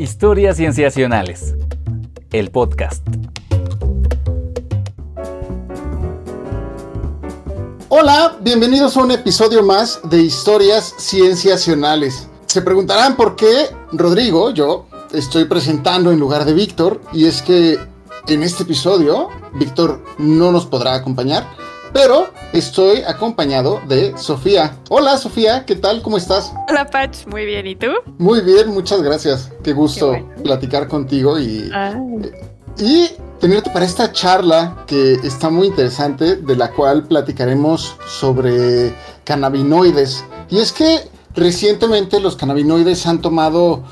Historias Cienciacionales. El podcast. Hola, bienvenidos a un episodio más de Historias Cienciacionales. Se preguntarán por qué Rodrigo, yo, estoy presentando en lugar de Víctor, y es que en este episodio Víctor no nos podrá acompañar, pero estoy acompañado de Sofía. Hola Sofía, ¿qué tal? ¿Cómo estás? Hola Patch, muy bien, ¿y tú? Muy bien, muchas gracias. Qué gusto platicar contigo y, y tenerte para esta charla que está muy interesante, de la cual platicaremos sobre cannabinoides. Y es que recientemente los cannabinoides han tomado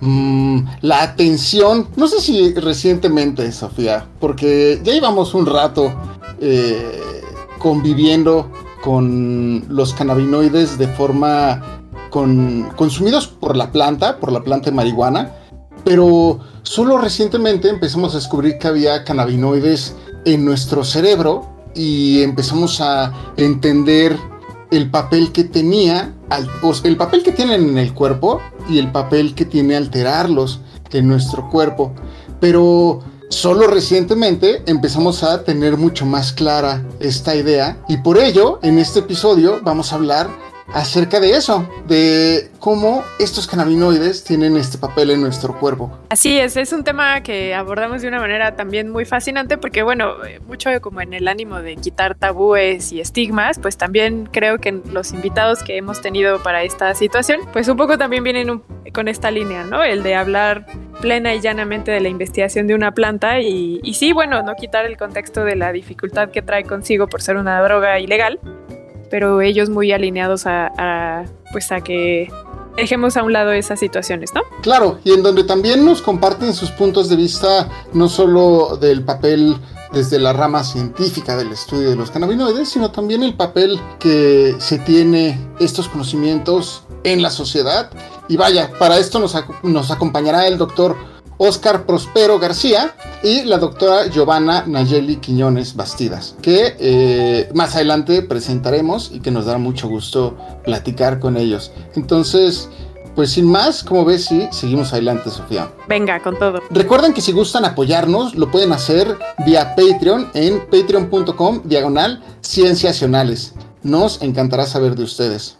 mm, la atención, no sé si recientemente, Sofía, porque ya llevamos un rato eh, conviviendo con los cannabinoides de forma con, consumidos por la planta, por la planta de marihuana, pero solo recientemente empezamos a descubrir que había cannabinoides en nuestro cerebro y empezamos a entender el papel que tenía, el papel que tienen en el cuerpo y el papel que tiene alterarlos en nuestro cuerpo. Pero Solo recientemente empezamos a tener mucho más clara esta idea y por ello en este episodio vamos a hablar acerca de eso, de cómo estos cannabinoides tienen este papel en nuestro cuerpo. Así es, es un tema que abordamos de una manera también muy fascinante porque, bueno, mucho como en el ánimo de quitar tabúes y estigmas, pues también creo que los invitados que hemos tenido para esta situación, pues un poco también vienen con esta línea, ¿no? El de hablar plena y llanamente de la investigación de una planta y, y sí, bueno, no quitar el contexto de la dificultad que trae consigo por ser una droga ilegal, pero ellos muy alineados a, pues a que dejemos a un lado esas situaciones, ¿no? Claro, y en donde también nos comparten sus puntos de vista, no solo del papel desde la rama científica del estudio de los cannabinoides, sino también el papel que se tiene estos conocimientos en la sociedad. Y vaya, para esto nos, nos acompañará el doctor Oscar Prospero García y la doctora Giovanna Nayeli Quiñones Bastidas, que eh, más adelante presentaremos y que nos dará mucho gusto platicar con ellos. Entonces, pues sin más, como ves, sí, seguimos adelante, Sofía. Venga, con todo. Recuerden que si gustan apoyarnos, lo pueden hacer vía Patreon en patreon.com diagonal cienciacionales. Nos encantará saber de ustedes.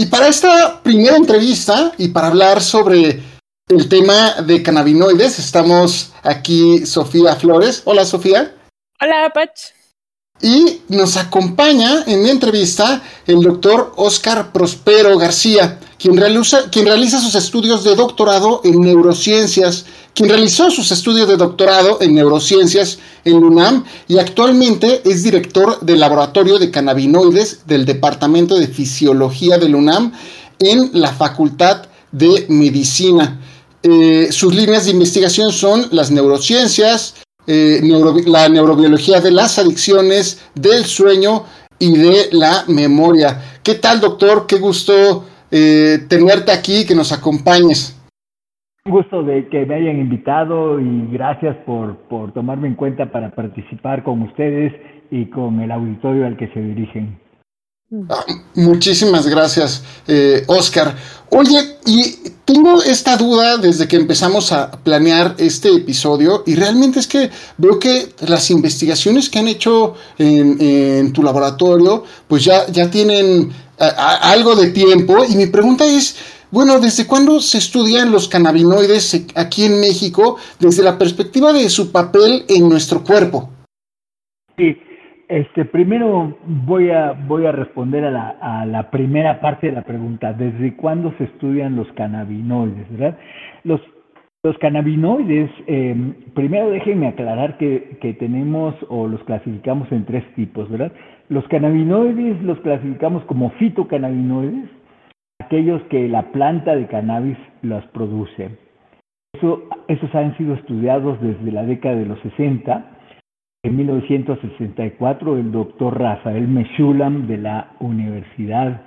Y para esta primera entrevista y para hablar sobre el tema de cannabinoides, estamos aquí Sofía Flores. Hola Sofía. Hola Pach. Y nos acompaña en la entrevista el doctor Oscar Prospero García, quien realiza, sus estudios de doctorado en neurociencias, quien realizó sus estudios de doctorado en neurociencias en UNAM y actualmente es director del laboratorio de cannabinoides del Departamento de Fisiología del UNAM en la Facultad de Medicina. Eh, sus líneas de investigación son las neurociencias, eh, la neurobiología de las adicciones, del sueño y de la memoria. ¿Qué tal, doctor? Qué gusto eh, tenerte aquí, que nos acompañes. Un gusto de que me hayan invitado y gracias por, por tomarme en cuenta para participar con ustedes y con el auditorio al que se dirigen. Ah, muchísimas gracias, eh, Oscar. Oye, y tengo esta duda desde que empezamos a planear este episodio y realmente es que veo que las investigaciones que han hecho en, tu laboratorio pues ya, ya tienen algo de tiempo y mi pregunta es, bueno, ¿desde cuándo se estudian los cannabinoides aquí en México desde la perspectiva de su papel en nuestro cuerpo? Sí, este, primero voy a, voy a responder a la, a la primera parte de la pregunta. ¿Desde cuándo se estudian los cannabinoides? ¿verdad? Los, los cannabinoides, em, primero déjenme aclarar que, que tenemos o los clasificamos en tres tipos, ¿verdad? Los cannabinoides los clasificamos como fitocannabinoides, aquellos que la planta de cannabis los produce. Eso, esos han sido estudiados desde la década de los 60 en 1964, el doctor Rafael Meshulam de la Universidad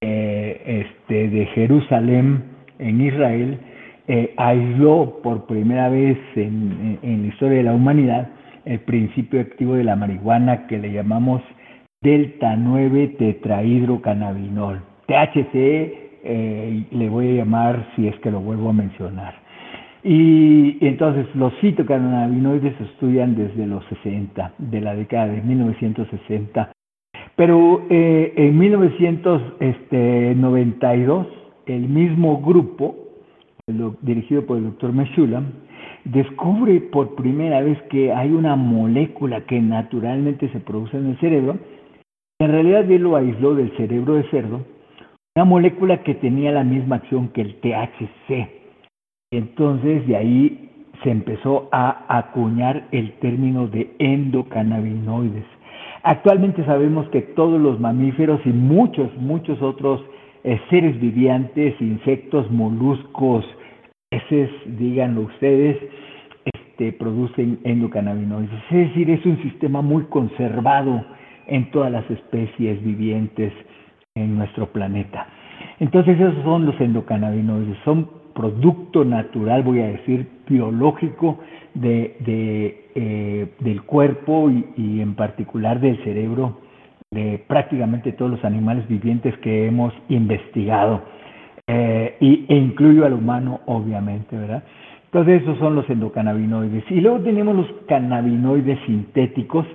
eh, este, de Jerusalén en Israel eh, aisló por primera vez en, la historia de la humanidad el principio activo de la marihuana que le llamamos delta 9 tetrahidrocannabinol. THC eh, le voy a llamar si es que lo vuelvo a mencionar. Y, entonces los fitocannabinoides se estudian desde los 60, de la década de 1960. Pero eh, en 1992, el mismo grupo, dirigido por el doctor Meshulam, descubre por primera vez que hay una molécula que naturalmente se produce en el cerebro. En realidad él lo aisló del cerebro de cerdo, una molécula que tenía la misma acción que el THC. Entonces de ahí se empezó a acuñar el término de endocannabinoides. Actualmente sabemos que todos los mamíferos y muchos, muchos otros eh, seres vivientes, insectos, moluscos, peces, díganlo ustedes, este, producen endocannabinoides. Es decir, es un sistema muy conservado en todas las especies vivientes en nuestro planeta. Entonces esos son los endocannabinoides, son producto natural, voy a decir, biológico de, eh, del cuerpo y, en particular del cerebro de prácticamente todos los animales vivientes que hemos investigado. Eh, y, e incluyo al humano, obviamente, ¿verdad? Entonces, esos son los endocannabinoides. Y luego tenemos los cannabinoides sintéticos,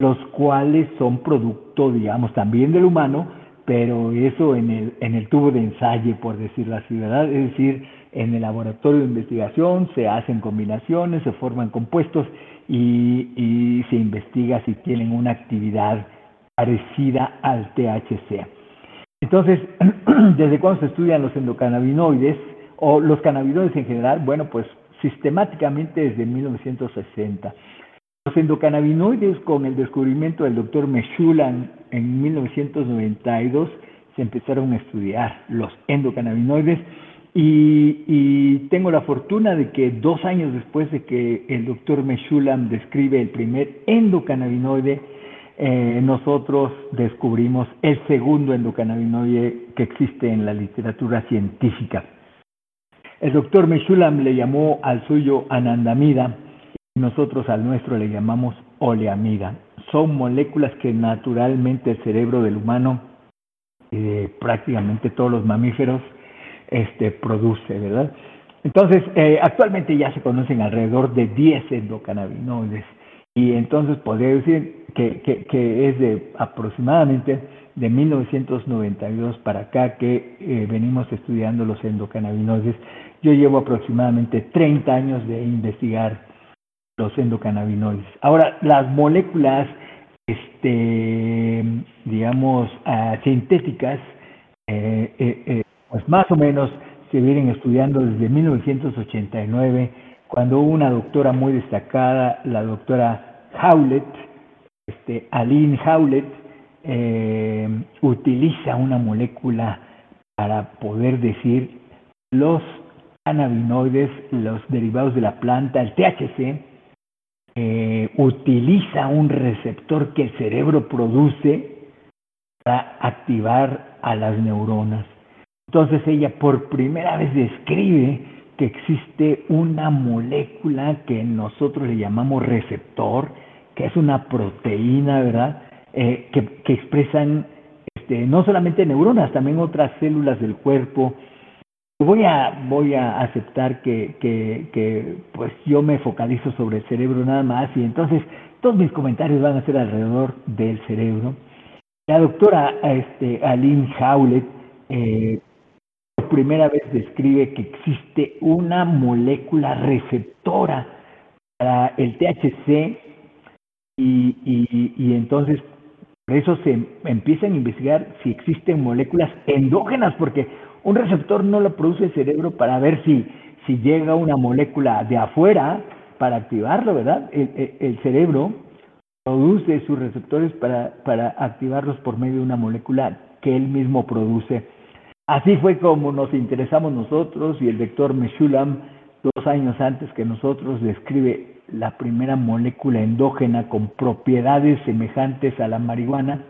los cuales son producto, digamos, también del humano, pero eso en el, en el tubo de ensayo, por decirlo así, ¿verdad? Es decir, en el laboratorio de investigación se hacen combinaciones, se forman compuestos y, se investiga si tienen una actividad parecida al THC. Entonces, ¿desde cuándo se estudian los endocannabinoides o los cannabinoides en general? Bueno, pues sistemáticamente desde 1960. Los endocannabinoides, con el descubrimiento del doctor Meshulam en 1992, se empezaron a estudiar los endocannabinoides y, tengo la fortuna de que dos años después de que el doctor Meshulam describe el primer endocannabinoide, eh, nosotros descubrimos el segundo endocannabinoide que existe en la literatura científica. El doctor Meshulam le llamó al suyo anandamida nosotros al nuestro le llamamos oleamida. Son moléculas que naturalmente el cerebro del humano y de prácticamente todos los mamíferos este, produce, ¿verdad? Entonces, eh, actualmente ya se conocen alrededor de 10 endocannabinoides y entonces podría decir que, que, es de aproximadamente de 1992 para acá que eh, venimos estudiando los endocannabinoides. Yo llevo aproximadamente 30 años de investigar los endocannabinoides. Ahora, las moléculas, este, digamos, ah, sintéticas, eh, eh pues más o menos se vienen estudiando desde 1989, cuando una doctora muy destacada, la doctora Howlett, este, Aline Howlett, eh, utiliza una molécula para poder decir los cannabinoides, los derivados de la planta, el THC, eh, utiliza un receptor que el cerebro produce para activar a las neuronas. Entonces ella por primera vez describe que existe una molécula que nosotros le llamamos receptor, que es una proteína, ¿verdad? Eh, que, expresan este, no solamente neuronas, también otras células del cuerpo. Voy a, voy a aceptar que, que, pues yo me focalizo sobre el cerebro nada más y entonces todos mis comentarios van a ser alrededor del cerebro. La doctora este, Aline Howlett eh, primera vez describe que existe una molécula receptora para el THC y, y, entonces por eso se empiezan a investigar si existen moléculas endógenas, porque un receptor no lo produce el cerebro para ver si, si llega una molécula de afuera para activarlo, ¿verdad? El, el, cerebro produce sus receptores para, para activarlos por medio de una molécula que él mismo produce Así fue como nos interesamos nosotros y el doctor Meshulam, dos años antes que nosotros, describe la primera molécula endógena con propiedades semejantes a la marihuana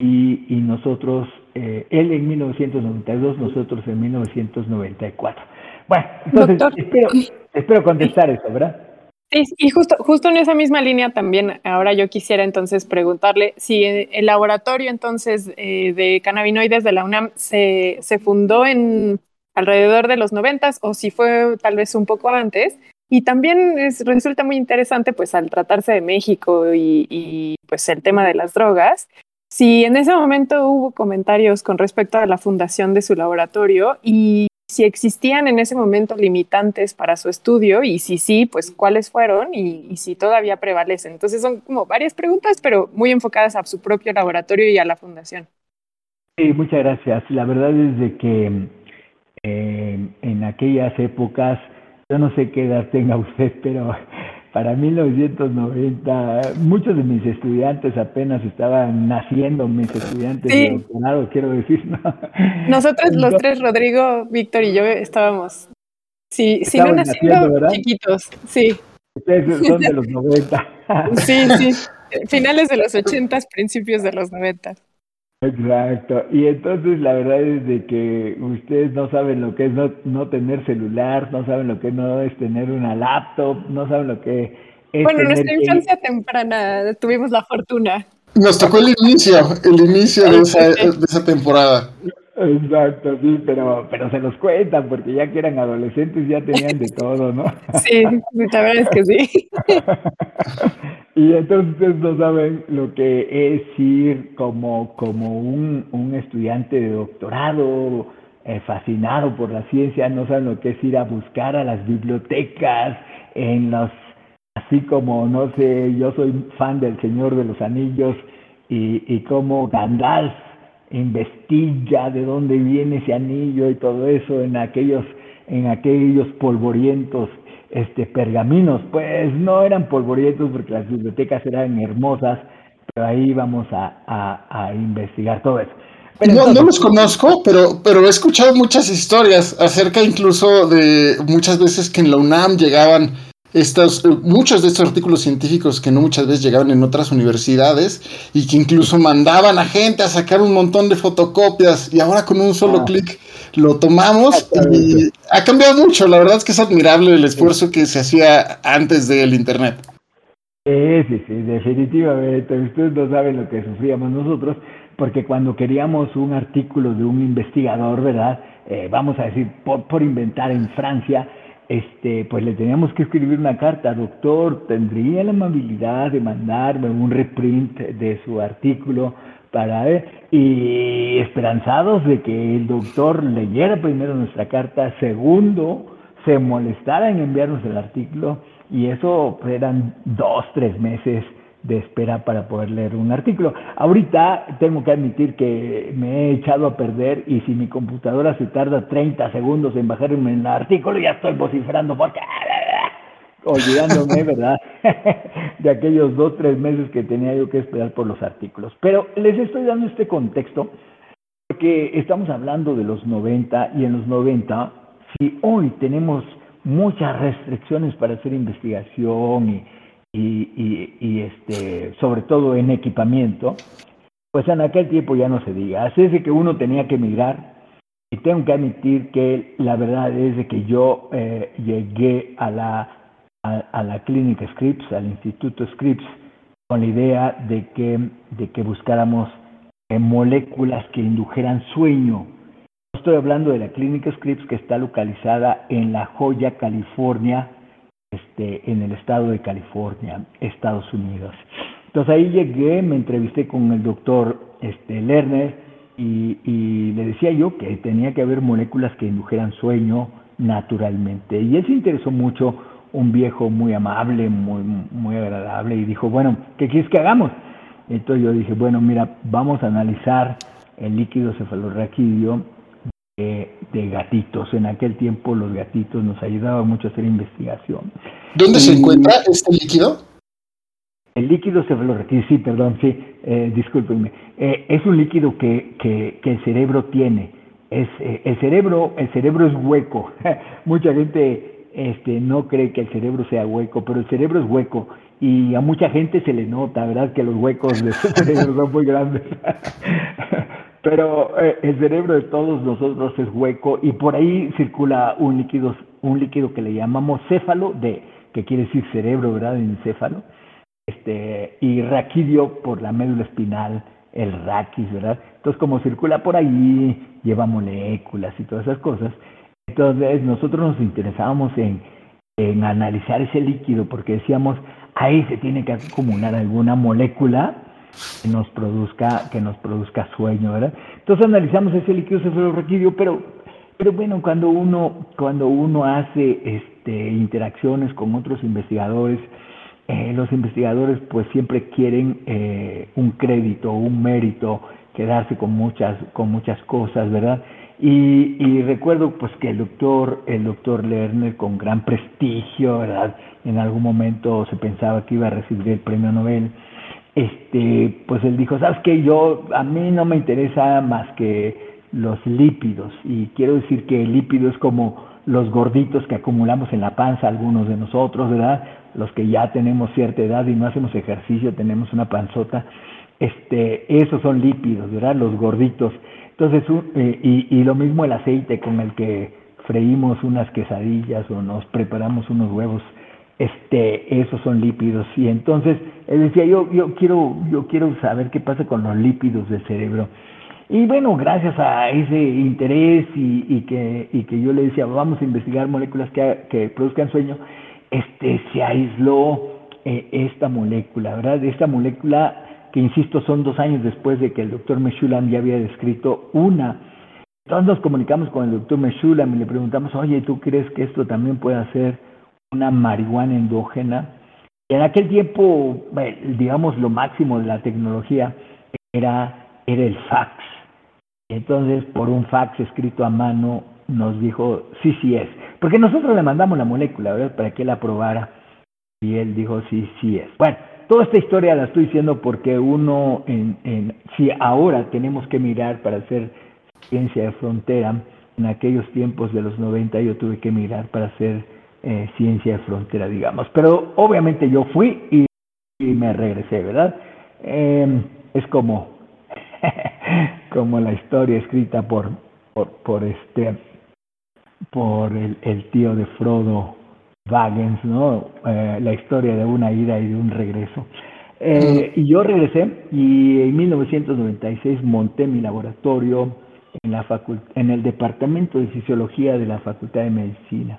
y, y nosotros, eh, él en 1992, nosotros en 1994. Bueno, entonces espero, espero contestar eso, ¿verdad? Sí, y justo, justo en esa misma línea también, ahora yo quisiera entonces preguntarle si el laboratorio entonces eh, de cannabinoides de la UNAM se, se fundó en alrededor de los noventas o si fue tal vez un poco antes. Y también es, resulta muy interesante, pues al tratarse de México y, y, pues el tema de las drogas, si en ese momento hubo comentarios con respecto a la fundación de su laboratorio y si existían en ese momento limitantes para su estudio y si sí, pues cuáles fueron y, si todavía prevalecen. Entonces son como varias preguntas, pero muy enfocadas a su propio laboratorio y a la fundación. Sí, muchas gracias. La verdad es de que eh, en aquellas épocas, yo no sé qué edad tenga usted, pero para 1990 muchos de mis estudiantes apenas estaban naciendo, mis estudiantes de doctorado, quiero decir. Nosotros los tres, Rodrigo, Víctor y yo, estábamos, sí, si no naciendo, chiquitos, sí. Ustedes son de los 90. sí, sí, finales de los 80, principios de los 90. Exacto. Y entonces la verdad es de que ustedes no saben lo que es no, no tener celular, no saben lo que no es tener una laptop, no saben lo que es. Bueno, nuestra infancia temprana tuvimos la fortuna. Nos tocó el inicio, el inicio de esa, de esa temporada. Exacto, sí, pero, pero se los cuentan porque ya que eran adolescentes ya tenían de todo, ¿no? Sí, la verdad es que sí. y entonces no saben lo que es ir como, como un, un estudiante de doctorado, eh, fascinado por la ciencia, no saben lo que es ir a buscar a las bibliotecas, en los, así como, no sé, yo soy fan del Señor de los Anillos y, y como Gandalf investiga de dónde viene ese anillo y todo eso en aquellos, en aquellos polvorientos este, pergaminos. Pues no eran polvorientos porque las bibliotecas eran hermosas, pero ahí vamos a, a, investigar todo eso. no, no, los conozco, pero, pero he escuchado muchas historias acerca incluso de muchas veces que en la UNAM llegaban estos, muchos de estos artículos científicos que no muchas veces llegaban en otras universidades y que incluso mandaban a gente a sacar un montón de fotocopias y ahora con un solo ah. clic lo tomamos y ha cambiado mucho. La verdad es que es admirable el esfuerzo que se hacía antes del Internet. Sí, sí, sí, definitivamente. Ustedes no saben lo que sufríamos nosotros, porque cuando queríamos un artículo de un investigador, ¿verdad? Eh, vamos a decir, por, por inventar en Francia, este, pues le teníamos que escribir una carta, doctor, ¿tendría la amabilidad de mandarme un reprint de su artículo para ver? Y esperanzados de que el doctor leyera primero nuestra carta, segundo, se molestara en enviarnos el artículo, y eso eran dos, tres meses de espera para poder leer un artículo. Ahorita tengo que admitir que me he echado a perder y si mi computadora se tarda 30 segundos en bajarme el artículo, ya estoy vociferando porque olvidándome, ¿verdad? de aquellos dos, tres meses que tenía yo que esperar por los artículos. Pero les estoy dando este contexto porque estamos hablando de los 90 y en los 90, si hoy tenemos muchas restricciones para hacer investigación y y, y, este, sobre todo en equipamiento, pues en aquel tiempo ya no se diga. Así es de que uno tenía que emigrar y tengo que admitir que la verdad es que yo eh, llegué a la, a, la clínica Scripps, al Instituto Scripps, con la idea de que, de que buscáramos eh, moléculas que indujeran sueño. Estoy hablando de la clínica Scripps que está localizada en La Joya, California, este, en el estado de California, Estados Unidos. Entonces ahí llegué, me entrevisté con el doctor este, Lerner y, le decía yo que tenía que haber moléculas que indujeran sueño naturalmente. Y él se interesó mucho, un viejo muy amable, muy, muy agradable, y dijo, bueno, ¿qué quieres que hagamos? Entonces yo dije, bueno, mira, vamos a analizar el líquido cefalorraquídeo de, gatitos. En aquel tiempo los gatitos nos ayudaban mucho a hacer investigación. ¿Dónde se encuentra este líquido? El líquido cefalorraquídeo, sí, perdón, sí, eh, discúlpenme. Eh, es un líquido que, que, el cerebro tiene. Es, eh, el, cerebro, el cerebro es hueco. mucha gente este, no cree que el cerebro sea hueco, pero el cerebro es hueco y a mucha gente se le nota, ¿verdad? Que los huecos de su cerebro son muy grandes. Pero eh, el cerebro de todos nosotros es hueco y por ahí circula un líquido, un líquido que le llamamos céfalo de que quiere decir cerebro, ¿verdad? Encéfalo. Este, y raquidio por la médula espinal, el raquis, ¿verdad? Entonces, como circula por ahí, lleva moléculas y todas esas cosas. Entonces, nosotros nos interesábamos en, en analizar ese líquido porque decíamos, ahí se tiene que acumular alguna molécula que nos produzca, que nos produzca sueño, ¿verdad? Entonces analizamos ese líquido cefalorraquídeo, pero, pero bueno, cuando uno, cuando uno hace este, interacciones con otros investigadores, eh, los investigadores pues siempre quieren eh, un crédito, un mérito, quedarse con muchas, con muchas cosas, ¿verdad? Y, y, recuerdo pues que el doctor, el doctor Lerner con gran prestigio, ¿verdad? En algún momento se pensaba que iba a recibir el premio Nobel. Este, pues él dijo, "¿Sabes qué? Yo a mí no me interesa más que los lípidos y quiero decir que el lípido es como los gorditos que acumulamos en la panza algunos de nosotros, ¿verdad? Los que ya tenemos cierta edad y no hacemos ejercicio, tenemos una panzota, este, esos son lípidos, ¿verdad? Los gorditos. Entonces, eh, y, y lo mismo el aceite con el que freímos unas quesadillas o nos preparamos unos huevos, este, esos son lípidos. Y entonces, él decía, yo, yo quiero, yo quiero saber qué pasa con los lípidos del cerebro. Y bueno, gracias a ese interés y, que, y que yo le decía, vamos a investigar moléculas que, que produzcan sueño, este, se aisló eh, esta molécula, ¿verdad? Esta molécula que insisto son dos años después de que el doctor Meshulam ya había descrito una. Entonces nos comunicamos con el doctor Meshulam y le preguntamos, oye, ¿tú crees que esto también puede ser una marihuana endógena? En aquel tiempo, digamos, lo máximo de la tecnología era, era el fax. Entonces, por un fax escrito a mano, nos dijo, sí, sí es. Porque nosotros le mandamos la molécula, ¿verdad? Para que él la probara. Y él dijo, sí, sí es. Bueno, Toda esta historia la estoy diciendo porque uno, en, en, si ahora tenemos que mirar para hacer ciencia de frontera, en aquellos tiempos de los 90 yo tuve que mirar para hacer eh, ciencia de frontera, digamos. Pero obviamente yo fui y, y me regresé, ¿verdad? Eh, es como, como la historia escrita por, por, por este, por el, el tío de Frodo Wagens, ¿no? Eh, la historia de una ida y de un regreso. Eh, y yo regresé y en 1996 monté mi laboratorio en, la en el Departamento de Fisiología de la Facultad de Medicina.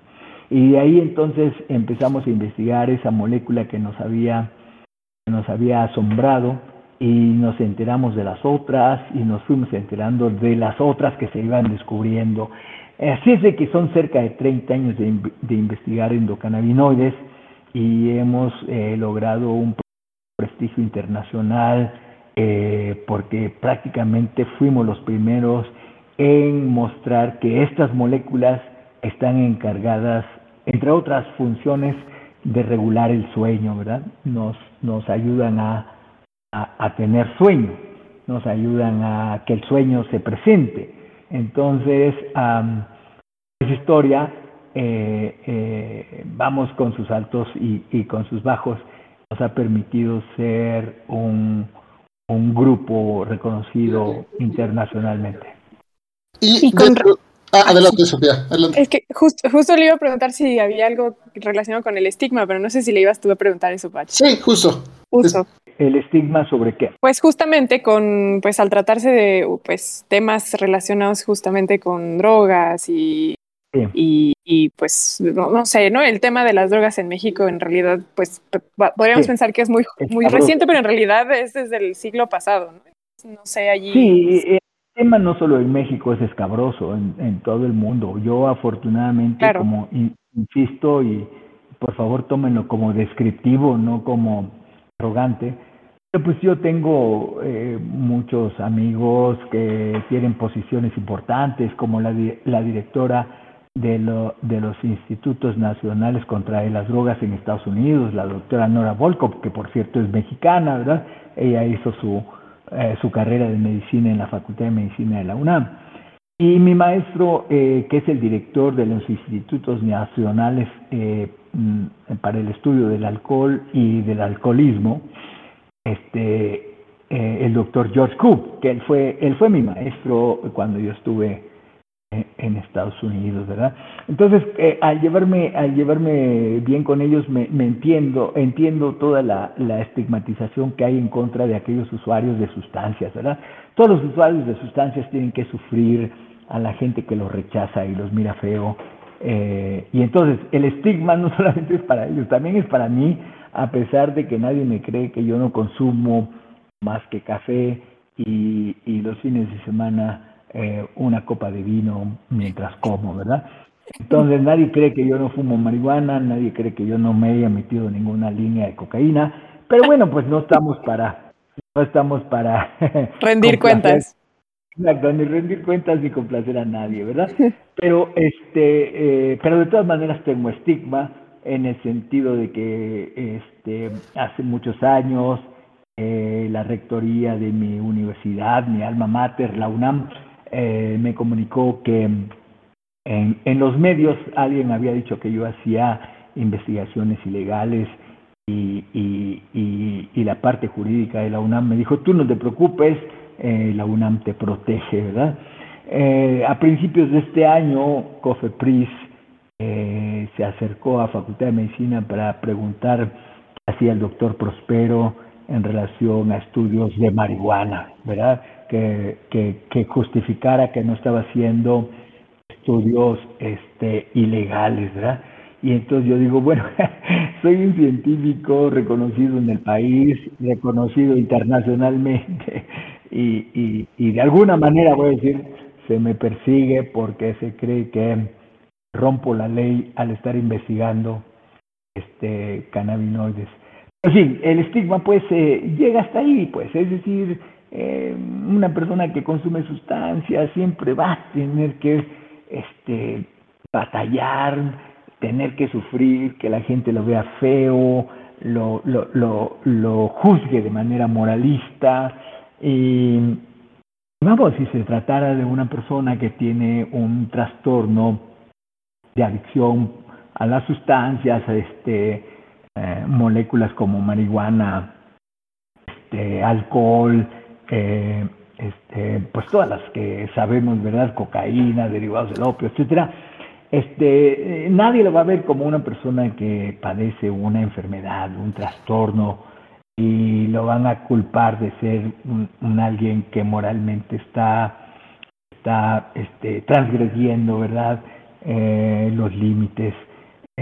Y ahí entonces empezamos a investigar esa molécula que nos había, nos había asombrado y nos enteramos de las otras y nos fuimos enterando de las otras que se iban descubriendo. Así es de que son cerca de 30 años de, de investigar endocannabinoides y hemos eh, logrado un prestigio internacional eh, porque prácticamente fuimos los primeros en mostrar que estas moléculas están encargadas, entre otras funciones, de regular el sueño, ¿verdad? Nos, nos ayudan a, a, a tener sueño, nos ayudan a que el sueño se presente. Entonces, um, esa historia, eh, eh, vamos con sus altos y, y, con sus bajos, nos ha permitido ser un, un grupo reconocido internacionalmente. Y, y con... Ah, adelante, Sofía. Adelante. Es que justo, justo le iba a preguntar si había algo relacionado con el estigma, pero no sé si le ibas tú a preguntar eso, Pachi. Sí, justo. Justo. ¿El estigma sobre qué? Pues justamente con, pues al tratarse de pues, temas relacionados justamente con drogas y Sí. Y, y, pues no, no, sé, ¿no? El tema de las drogas en México en realidad, pues podríamos sí. pensar que es muy, muy reciente, pero en realidad es desde el siglo pasado, ¿no? No sé, allí. Sí, el tema no solo en México es escabroso, en, en todo el mundo. Yo afortunadamente, claro. como insisto, y por favor tómenlo como descriptivo, no como arrogante, pues yo tengo eh, muchos amigos que tienen posiciones importantes, como la, la directora de, lo, de los institutos nacionales contra las drogas en Estados Unidos, la doctora Nora Volkov, que por cierto es mexicana, ¿verdad? Ella hizo su, eh, su carrera de medicina en la Facultad de Medicina de la UNAM. Y mi maestro, eh, que es el director de los institutos nacionales eh, para el estudio del alcohol y del alcoholismo, este, el doctor George Coop, que él fue, él fue mi maestro cuando yo estuve en Estados Unidos, ¿verdad? Entonces, eh, al llevarme al llevarme bien con ellos, me, entiendo entiendo toda la, estigmatización que hay en contra de aquellos usuarios de sustancias, ¿verdad? Todos los usuarios de sustancias tienen que sufrir a la gente que los rechaza y los mira feo. Eh, y entonces, el estigma no solamente es para ellos, también es para mí, a pesar de que nadie me cree que yo no consumo más que café y, y los fines de semana eh, una copa de vino mientras como, ¿verdad? Entonces nadie cree que yo no fumo marihuana, nadie cree que yo no me haya metido ninguna línea de cocaína, pero bueno, pues no estamos para, no estamos para rendir cuentas. Exacto, ni rendir cuentas ni complacer a nadie, ¿verdad? Pero este, eh, pero de todas maneras tengo estigma en el sentido de que este, hace muchos años eh, la rectoría de mi universidad, mi alma mater, la UNAM, eh, me comunicó que en, en, los medios alguien había dicho que yo hacía investigaciones ilegales y, y, y, la parte jurídica de la UNAM me dijo, tú no te preocupes, eh, la UNAM te protege, ¿verdad? Eh, a principios de este año, COFEPRIS eh, se acercó a Facultad de Medicina para preguntar qué hacía el doctor Prospero en relación a estudios de marihuana, ¿verdad? que, que, justificara que no estaba haciendo estudios este, ilegales, ¿verdad? Y entonces yo digo, bueno, soy un científico reconocido en el país, reconocido internacionalmente, y, y, de alguna manera voy a decir, se me persigue porque se cree que rompo la ley al estar investigando este cannabinoides. En fin, el estigma pues eh, llega hasta ahí, pues, es decir, eh, una persona que consume sustancias siempre va a tener que este, batallar, tener que sufrir, que la gente lo vea feo, lo, lo, juzgue de manera moralista. Y vamos, si se tratara de una persona que tiene un trastorno de adicción a las sustancias, este, eh, moléculas como marihuana, este, alcohol, eh, este, pues todas las que sabemos, ¿verdad? Cocaína, derivados del opio, etcétera. Este, eh, nadie lo va a ver como una persona que padece una enfermedad, un trastorno, y lo van a culpar de ser un, alguien que moralmente está, está este, transgrediendo, ¿verdad? Eh, los límites.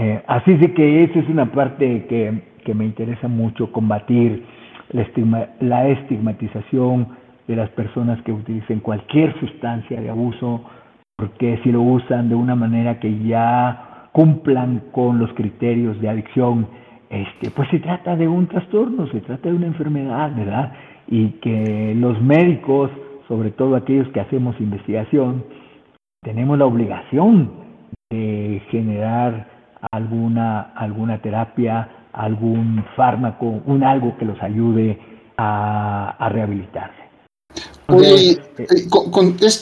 Eh, así de que esa es una parte que, que me interesa mucho combatir la, estigmatización de las personas que utilicen cualquier sustancia de abuso, porque si lo usan de una manera que ya cumplan con los criterios de adicción, este, pues se trata de un trastorno, se trata de una enfermedad, ¿verdad? Y que los médicos, sobre todo aquellos que hacemos investigación, tenemos la obligación de generar alguna, alguna terapia algún fármaco, un algo que los ayude a, a rehabilitarse. Oye, eh,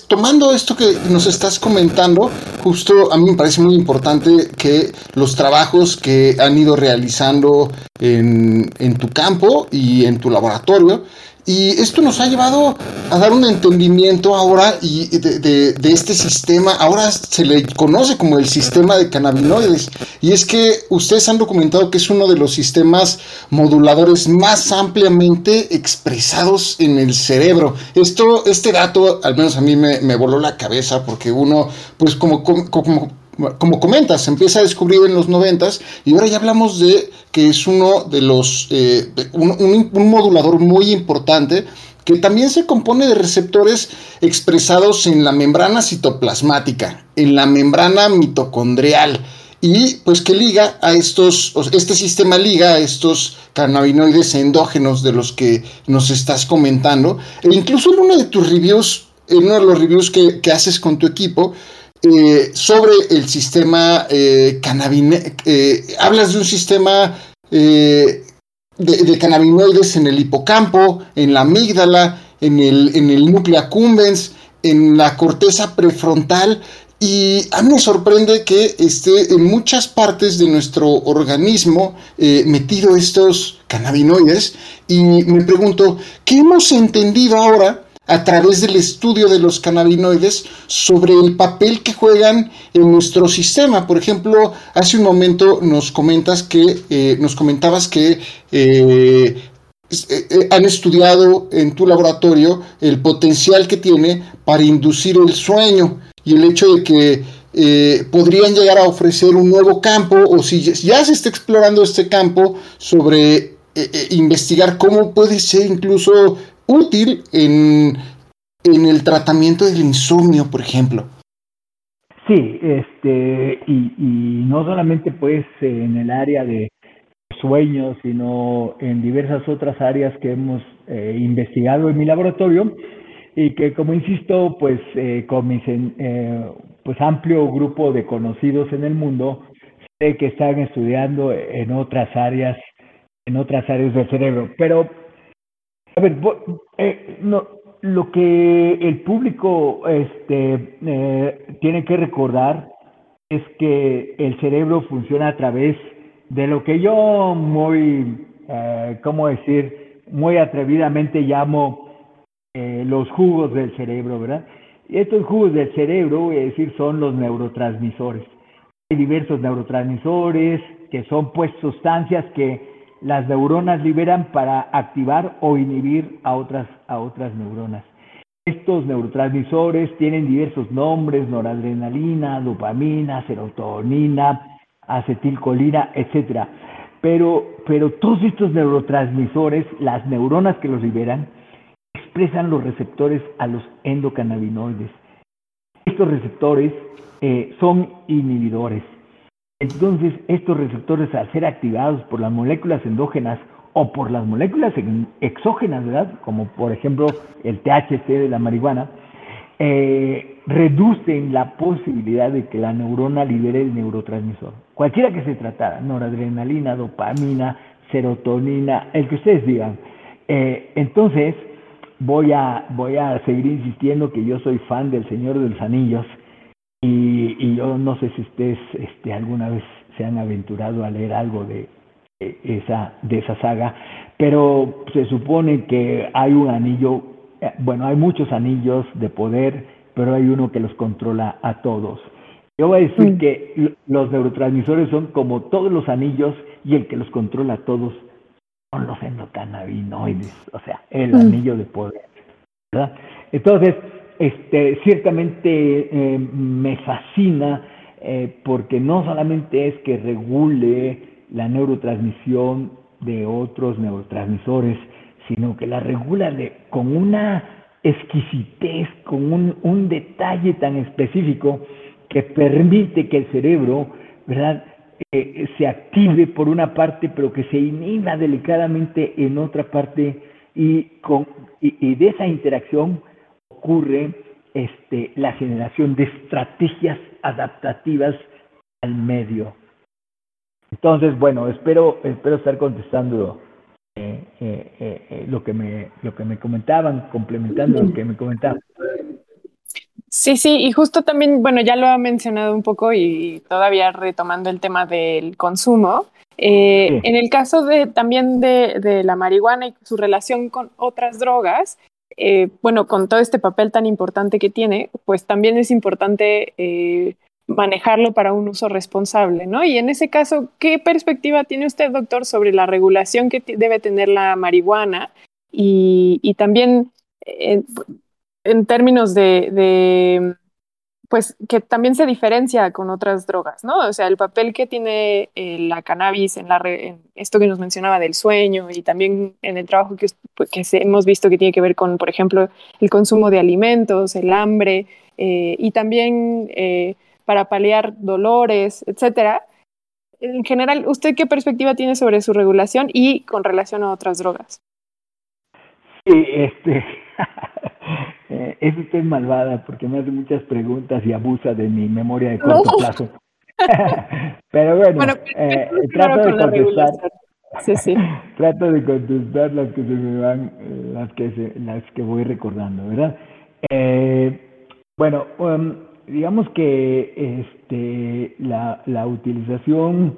tomando esto que nos estás comentando, justo a mí me parece muy importante que los trabajos que han ido realizando en, en tu campo y en tu laboratorio y esto nos ha llevado a dar un entendimiento ahora y de, este sistema, ahora se le conoce como el sistema de cannabinoides. Y es que ustedes han documentado que es uno de los sistemas moduladores más ampliamente expresados en el cerebro. Esto, este dato, al menos a mí me, me voló la cabeza porque uno, pues como, como como comentas, se empieza a descubrir en los noventas y ahora ya hablamos de que es uno de los, eh, un, modulador muy importante que también se compone de receptores expresados en la membrana citoplasmática, en la membrana mitocondrial y pues que liga a estos, este sistema liga a estos cannabinoides endógenos de los que nos estás comentando. E incluso en uno de tus reviews, en uno de los reviews que haces con tu equipo, eh, sobre el sistema eh, eh, hablas de un sistema eh, de, cannabinoides en el hipocampo, en la amígdala, en el, en el núcleo accumbens, en la corteza prefrontal. Y a mí me sorprende que esté en muchas partes de nuestro organismo metido estos cannabinoides. Y me pregunto, ¿qué hemos entendido ahora a través del estudio de los cannabinoides sobre el papel que juegan en nuestro sistema. Por ejemplo, hace un momento nos comentas que eh, nos comentabas que eh, eh, han estudiado en tu laboratorio el potencial que tiene para inducir el sueño y el hecho de que podrían llegar a ofrecer un nuevo campo o si ya se está explorando este campo sobre investigar cómo puede ser incluso útil en, en el tratamiento del insomnio, por ejemplo. Sí, este, y, no solamente pues en el área de sueños, sino en diversas otras áreas que hemos eh, investigado en mi laboratorio y que, como insisto, pues eh, con mi eh, pues amplio grupo de conocidos en el mundo, sé que están estudiando en otras áreas, en otras áreas del cerebro. Pero a ver, eh, lo que el público este, eh, tiene que recordar es que el cerebro funciona a través de lo que yo muy, eh, ¿cómo decir? Muy atrevidamente llamo eh, los jugos del cerebro, ¿verdad? Y estos jugos del cerebro, a decir, son los neurotransmisores. Hay diversos neurotransmisores que son pues sustancias que las neuronas liberan para activar o inhibir a otras, a otras neuronas. Estos neurotransmisores tienen diversos nombres, noradrenalina, dopamina, serotonina, acetilcolina, etc. Pero, pero todos estos neurotransmisores, las neuronas que los liberan, expresan los receptores a los endocannabinoides. Estos receptores eh, son inhibidores entonces, estos receptores, al ser activados por las moléculas endógenas o por las moléculas exógenas, ¿verdad? Como por ejemplo el THC de la marihuana, eh, reducen la posibilidad de que la neurona libere el neurotransmisor. Cualquiera que se tratara, noradrenalina, dopamina, serotonina, el que ustedes digan. Eh, entonces, voy a, voy a seguir insistiendo que yo soy fan del Señor de los Anillos y, yo no sé si ustedes este, alguna vez se han aventurado a leer algo de esa, de esa saga, pero se supone que hay un anillo, eh, bueno, hay muchos anillos de poder, pero hay uno que los controla a todos. Yo voy a decir mm. que los neurotransmisores son como todos los anillos y el que los controla a todos son los endocannabinoides, o sea, el mm. anillo de poder. ¿verdad? Entonces, este, ciertamente eh, me fascina eh, porque no solamente es que regule la neurotransmisión de otros neurotransmisores, sino que la regula de, con una exquisitez, con un, un detalle tan específico que permite que el cerebro, ¿verdad? Eh, se active por una parte, pero que se inhiba delicadamente en otra parte y, con, y de esa interacción ocurre este, la generación de estrategias adaptativas al medio. Entonces, bueno, espero, espero estar contestando eh, eh, eh, lo, que me, lo que me comentaban, complementando lo que me comentaban. Sí, sí, y justo también, bueno, ya lo ha mencionado un poco y todavía retomando el tema del consumo. En el caso de también de, de, la marihuana y su relación con otras drogas, eh, bueno, con todo este papel tan importante que tiene, pues también es importante eh, manejarlo para un uso responsable, ¿no? Y en ese caso, ¿qué perspectiva tiene usted, doctor, sobre la regulación que debe tener la marihuana y, también eh, en términos de pues que también se diferencia con otras drogas, ¿no? O sea, el papel que tiene eh, la cannabis en, la esto que nos mencionaba del sueño y también en el trabajo que, pues, hemos visto que tiene que ver con, por ejemplo, el consumo de alimentos, el hambre eh, y también eh, para paliar dolores, etcétera. En general, ¿usted qué perspectiva tiene sobre su regulación y con relación a otras drogas? Sí, este, eh, es usted malvada porque me hace muchas preguntas y abusa de mi memoria de corto plazo. pero bueno, eh, trato de contestar. Sí, sí. trato de contestar las que se me van, eh, las que se, las que voy recordando, ¿verdad? Eh, bueno, um, digamos que este la, la utilización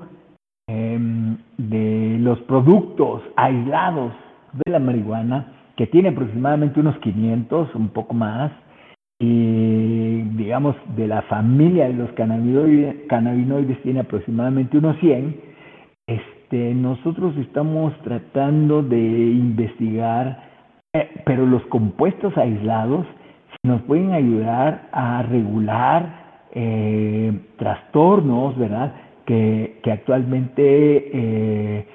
em, de los productos aislados de la marihuana que tiene aproximadamente unos 500, un poco más, y digamos de la familia de los cannabinoides, tiene aproximadamente unos 100, este, nosotros estamos tratando de investigar, eh, pero los compuestos aislados nos pueden ayudar a regular eh, trastornos, ¿verdad? Que, que actualmente eh,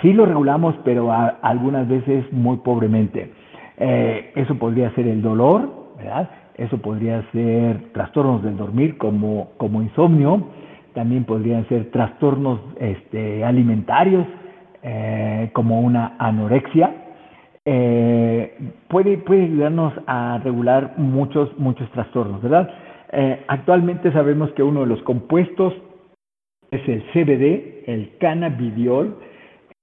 sí lo regulamos, pero algunas veces muy pobremente. Eh, eso podría ser el dolor, ¿verdad? Eso podría ser trastornos del dormir como, como insomnio, también podrían ser trastornos este, alimentarios eh, como una anorexia. Eh, puede, puede ayudarnos a regular muchos, muchos trastornos, ¿verdad? actualmente sabemos que uno de los compuestos es el CBD, el cannabidiol,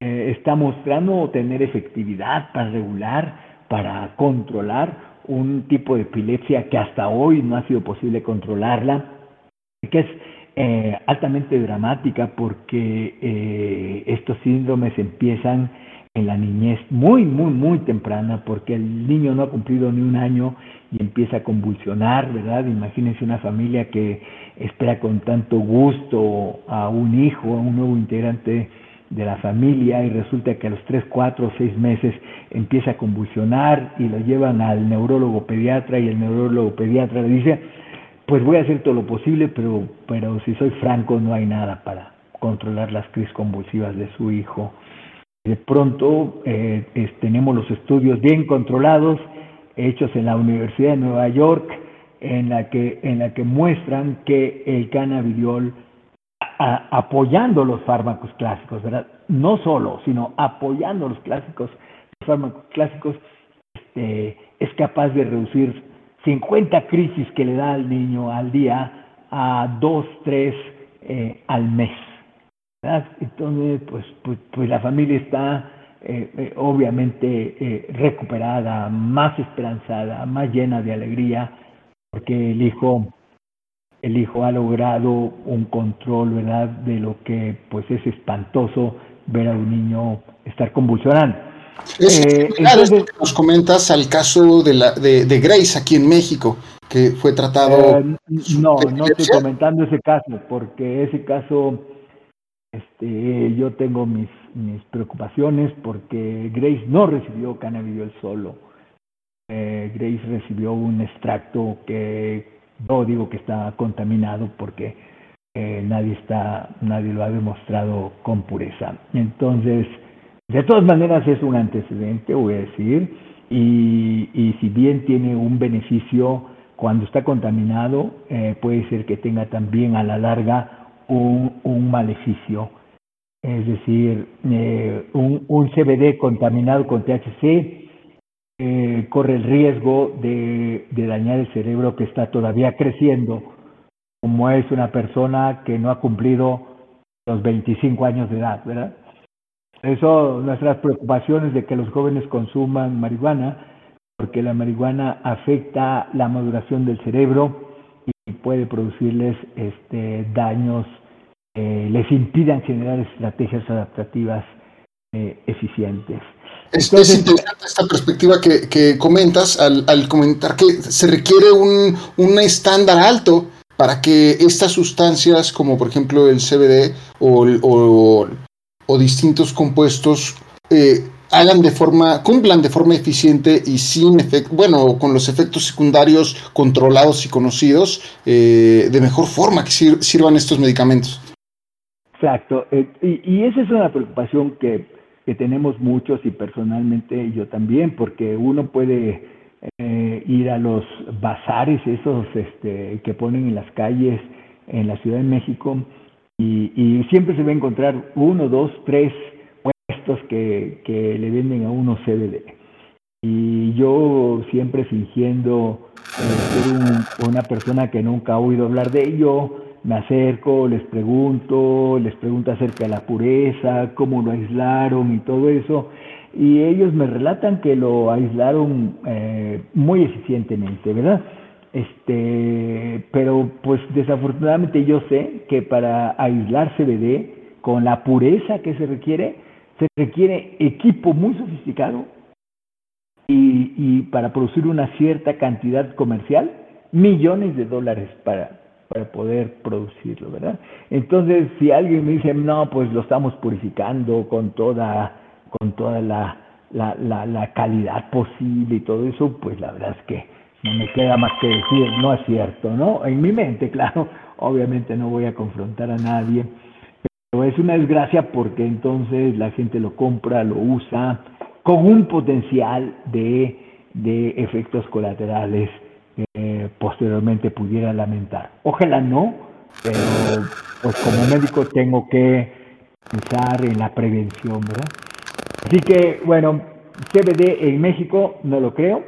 eh, está mostrando tener efectividad para regular, para controlar un tipo de epilepsia que hasta hoy no ha sido posible controlarla, que es eh, altamente dramática porque eh, estos síndromes empiezan en la niñez muy, muy, muy temprana, porque el niño no ha cumplido ni un año y empieza a convulsionar, ¿verdad? Imagínense una familia que espera con tanto gusto a un hijo, a un nuevo integrante de la familia y resulta que a los 3, 4 o 6 meses empieza a convulsionar y lo llevan al neurólogo pediatra y el neurólogo pediatra le dice, pues voy a hacer todo lo posible, pero, pero si soy franco no hay nada para controlar las crisis convulsivas de su hijo. De pronto eh, tenemos los estudios bien controlados, hechos en la Universidad de Nueva York, en la que, en la que muestran que el cannabidiol apoyando los fármacos clásicos, ¿verdad? No solo, sino apoyando los clásicos, los fármacos clásicos, este, es capaz de reducir 50 crisis que le da al niño al día a 2, 3 eh, al mes. ¿verdad? Entonces, pues, pues, pues, la familia está eh, eh, obviamente recuperada, más esperanzada, más llena de alegría, porque el hijo el hijo ha logrado un control, ¿verdad?, de lo que pues es espantoso ver a un niño estar convulsionando. Es eh, nos comentas al caso de, la, de, Grace aquí en México, que fue tratado... Eh, no, no estoy comentando ese caso, porque ese caso, este, yo tengo mis, mis preocupaciones porque Grace no recibió cannabidiol solo. Eh, Grace recibió un extracto que yo digo que está contaminado porque eh, nadie está, nadie lo ha demostrado con pureza. Entonces, de todas maneras es un antecedente, voy a decir, y, y si bien tiene un beneficio cuando está contaminado, eh, puede ser que tenga también a la larga un, maleficio. Es decir, eh, un CBD contaminado con THC eh, corre el riesgo de, dañar el cerebro que está todavía creciendo, como es una persona que no ha cumplido los 25 años de edad, ¿verdad? Eso, nuestras preocupaciones de que los jóvenes consuman marihuana, porque la marihuana afecta la maduración del cerebro y puede producirles este, daños, eh, les impidan generar estrategias adaptativas eh, eficientes. Es, interesante esta perspectiva que, comentas al, comentar que se requiere un, un, estándar alto para que estas sustancias, como por ejemplo el CBD o, o, distintos compuestos, eh, hagan de forma, cumplan de forma eficiente y sin efecto, bueno, con los efectos secundarios controlados y conocidos, eh, de mejor forma que sirvan estos medicamentos. Exacto, eh, y, y esa es una preocupación que que tenemos muchos y personalmente yo también, porque uno puede eh, ir a los bazares esos este, que ponen en las calles en la Ciudad de México y, siempre se va a encontrar uno, dos, tres puestos que, que le venden a uno CBD. Y yo siempre fingiendo eh, ser una persona que nunca ha oído hablar de ello, me acerco, les pregunto, les pregunto acerca de la pureza, cómo lo aislaron y todo eso, y ellos me relatan que lo aislaron eh, muy eficientemente, ¿verdad? Este, pero pues desafortunadamente yo sé que para aislar CBD con la pureza que se requiere, se requiere equipo muy sofisticado y, para producir una cierta cantidad comercial, millones de dólares para, para poder producirlo, ¿verdad? Entonces, si alguien me dice, no, pues lo estamos purificando con toda, con toda la, la, la, calidad posible y todo eso, pues la verdad es que no me queda más que decir, no es cierto, ¿no? En mi mente, claro, obviamente no voy a confrontar a nadie, pero es una desgracia porque entonces la gente lo compra, lo usa, con un potencial de, de efectos colaterales posteriormente pudiera lamentar. Ojalá no, pero pues como médico tengo que pensar en la prevención, ¿verdad? Así que, bueno, CBD en México no lo creo.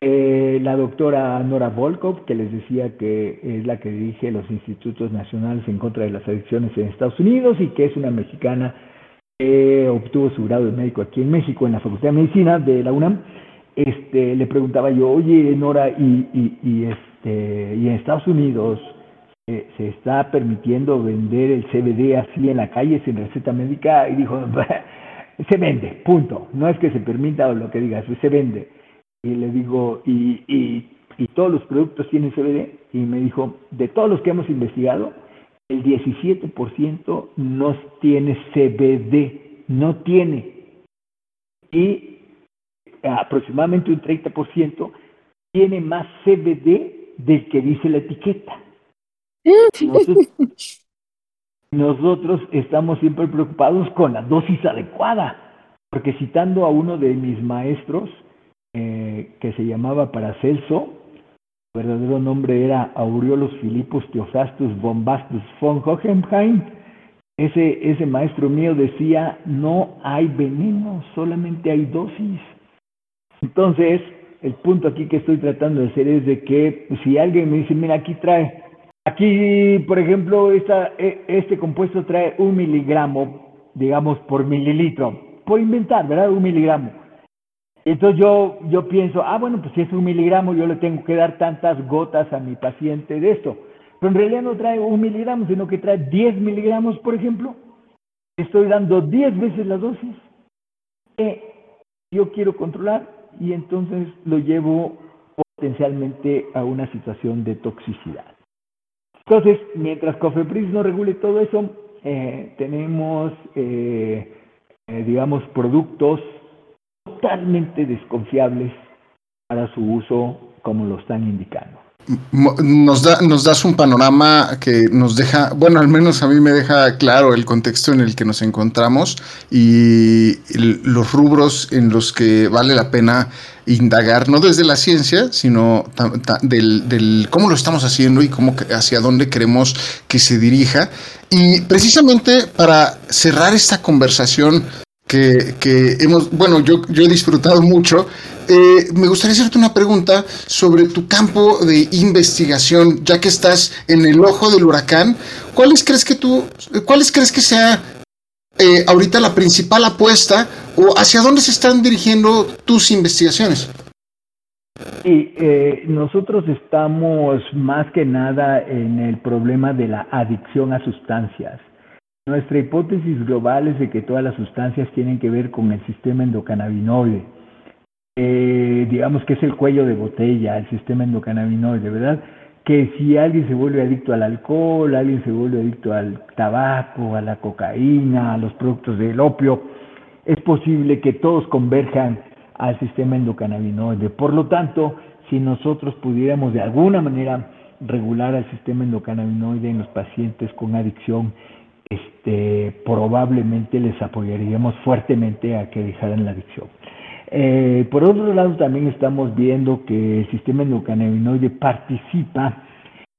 Eh, la doctora Nora Volkov, que les decía que es la que dirige los institutos nacionales en contra de las adicciones en Estados Unidos y que es una mexicana obtuvo su grado de médico aquí en México, en la Facultad de Medicina de la UNAM, este, le preguntaba yo, oye, Nora, y, y, este, y en Estados Unidos eh, se está permitiendo vender el CBD así en la calle sin receta médica, y dijo, se vende, punto. No es que se permita o lo que digas, se vende. Y le digo, ¿y, y, y todos los productos tienen CBD? Y me dijo, de todos los que hemos investigado, el 17% no tiene CBD, no tiene. Y aproximadamente un 30% tiene más CBD del que dice la etiqueta. Nosotros, estamos siempre preocupados con la dosis adecuada, porque citando a uno de mis maestros, eh, que se llamaba Paracelso, verdadero nombre era Aureolus Philippus Theophrastus Bombastus von Hohenheim. Ese, ese maestro mío decía, no hay veneno, solamente hay dosis. Entonces, el punto aquí que estoy tratando de hacer es de que si alguien me dice, mira, aquí trae, aquí, por ejemplo, esta, e, este compuesto trae un miligramo, digamos, por mililitro, por inventar, ¿verdad? Un miligramo. Entonces yo, yo pienso, ah, bueno, pues si es un miligramo, yo le tengo que dar tantas gotas a mi paciente de esto. Pero en realidad no trae un miligramo, sino que trae 10 miligramos, por ejemplo. Estoy dando 10 veces la dosis que yo quiero controlar y entonces lo llevo potencialmente a una situación de toxicidad. Entonces, mientras Cofepris no regule todo eso, eh, tenemos, eh, eh, digamos, productos totalmente desconfiables para su uso como lo están indicando. Nos, da, nos das un panorama que nos deja, bueno, al menos a mí me deja claro el contexto en el que nos encontramos y los rubros en los que vale la pena indagar, no desde la ciencia, sino del, del, cómo lo estamos haciendo y cómo, hacia dónde queremos que se dirija. Y precisamente para cerrar esta conversación que, hemos, bueno, yo, yo he disfrutado mucho. Eh, me gustaría hacerte una pregunta sobre tu campo de investigación, ya que estás en el ojo del huracán. ¿Cuáles crees que tú, cuáles crees que sea eh, ahorita la principal apuesta o hacia dónde se están dirigiendo tus investigaciones? Sí, eh, nosotros estamos más que nada en el problema de la adicción a sustancias. Nuestra hipótesis global es de que todas las sustancias tienen que ver con el sistema endocannabinoide. Eh, digamos que es el cuello de botella, el sistema endocannabinoide, ¿verdad? Que si alguien se vuelve adicto al alcohol, alguien se vuelve adicto al tabaco, a la cocaína, a los productos del opio, es posible que todos converjan al sistema endocannabinoide. Por lo tanto, si nosotros pudiéramos de alguna manera regular al sistema endocannabinoide en los pacientes con adicción, este, probablemente les apoyaríamos fuertemente a que dejaran la adicción. Eh, por otro lado, también estamos viendo que el sistema endocannabinoide participa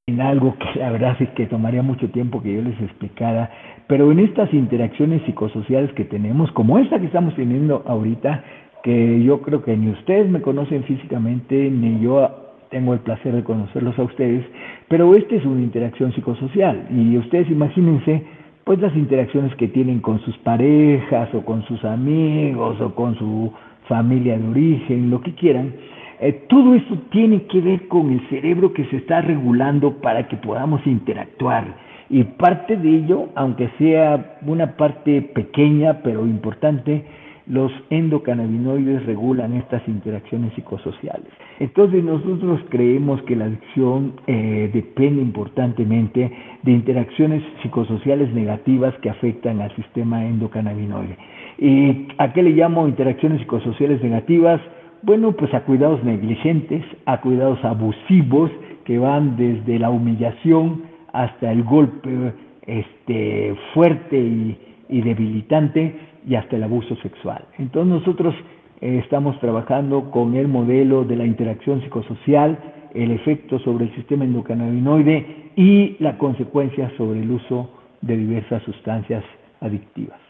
en algo que la verdad es que tomaría mucho tiempo que yo les explicara, pero en estas interacciones psicosociales que tenemos, como esta que estamos teniendo ahorita, que yo creo que ni ustedes me conocen físicamente, ni yo tengo el placer de conocerlos a ustedes, pero esta es una interacción psicosocial. Y ustedes imagínense pues las interacciones que tienen con sus parejas o con sus amigos o con su familia de origen, lo que quieran, eh, todo eso tiene que ver con el cerebro que se está regulando para que podamos interactuar. Y parte de ello, aunque sea una parte pequeña pero importante, los endocannabinoides regulan estas interacciones psicosociales. Entonces nosotros creemos que la adicción eh, depende importantemente de interacciones psicosociales negativas que afectan al sistema endocannabinoide. ¿Y a qué le llamo interacciones psicosociales negativas? Bueno, pues a cuidados negligentes, a cuidados abusivos que van desde la humillación hasta el golpe este, fuerte y debilitante y hasta el abuso sexual. Entonces nosotros eh, estamos trabajando con el modelo de la interacción psicosocial, el efecto sobre el sistema endocannabinoide y la consecuencia sobre el uso de diversas sustancias adictivas.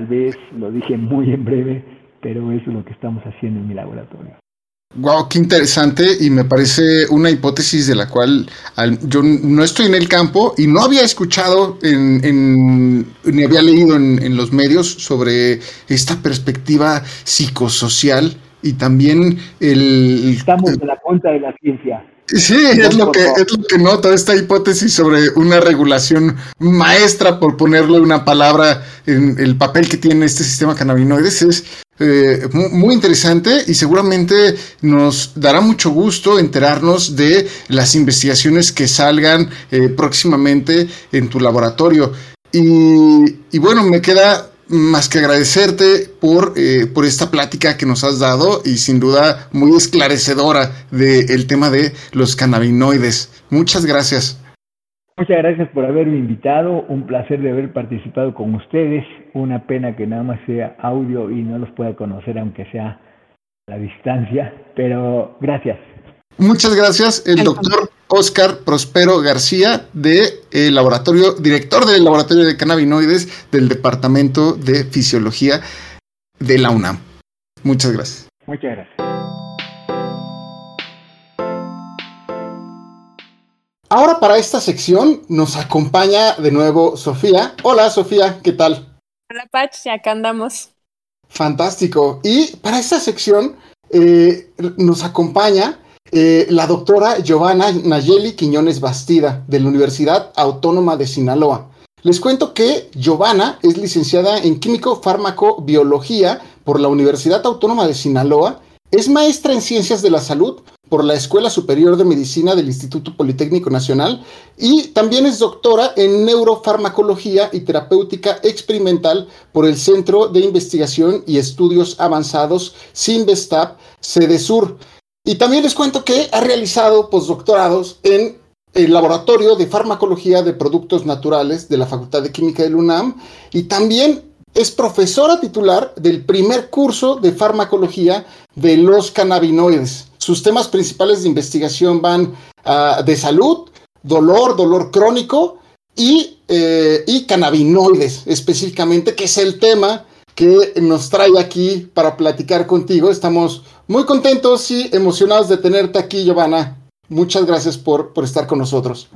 Tal vez lo dije muy en breve, pero eso es lo que estamos haciendo en mi laboratorio. Wow, qué interesante y me parece una hipótesis de la cual yo no estoy en el campo y no había escuchado en, ni había leído en, los medios sobre esta perspectiva psicosocial y también el... Estamos en la cuenta de la ciencia. Sí, es lo, que, es lo que noto, esta hipótesis sobre una regulación maestra, por ponerle una palabra en el papel que tiene este sistema cannabinoides, es eh, muy interesante y seguramente nos dará mucho gusto enterarnos de las investigaciones que salgan eh, próximamente en tu laboratorio. Y, bueno, me queda más que agradecerte por, eh, por esta plática que nos has dado y sin duda muy esclarecedora del tema de los cannabinoides. Muchas gracias. Muchas gracias por haberme invitado, un placer de haber participado con ustedes, una pena que nada más sea audio y no los pueda conocer aunque sea a la distancia, pero gracias. Muchas gracias, el doctor Oscar Prospero García, de el laboratorio, director del laboratorio de cannabinoides del Departamento de Fisiología de la UNAM. Muchas gracias. Muchas gracias. Ahora para esta sección nos acompaña de nuevo Sofía. Hola Sofía, ¿qué tal? Hola Pach, acá andamos. Fantástico. Y para esta sección eh, nos acompaña eh, la doctora Giovanna Nayeli Quiñones Bastida de la Universidad Autónoma de Sinaloa. Les cuento que Giovanna es licenciada en Químico Fármaco Biología por la Universidad Autónoma de Sinaloa, es maestra en Ciencias de la Salud por la Escuela Superior de Medicina del Instituto Politécnico Nacional y también es doctora en neurofarmacología y terapéutica experimental por el Centro de Investigación y Estudios Avanzados CINVESTAP, sede sur. Y también les cuento que ha realizado postdoctorados en el Laboratorio de Farmacología de Productos Naturales de la Facultad de Química del UNAM y también es profesora titular del primer curso de farmacología de los cannabinoides. Sus temas principales de investigación van uh, de salud, dolor, dolor crónico y, eh, y cannabinoides específicamente, que es el tema que nos trae aquí para platicar contigo. Estamos muy contentos y emocionados de tenerte aquí, Giovanna. Muchas gracias por, por estar con nosotros.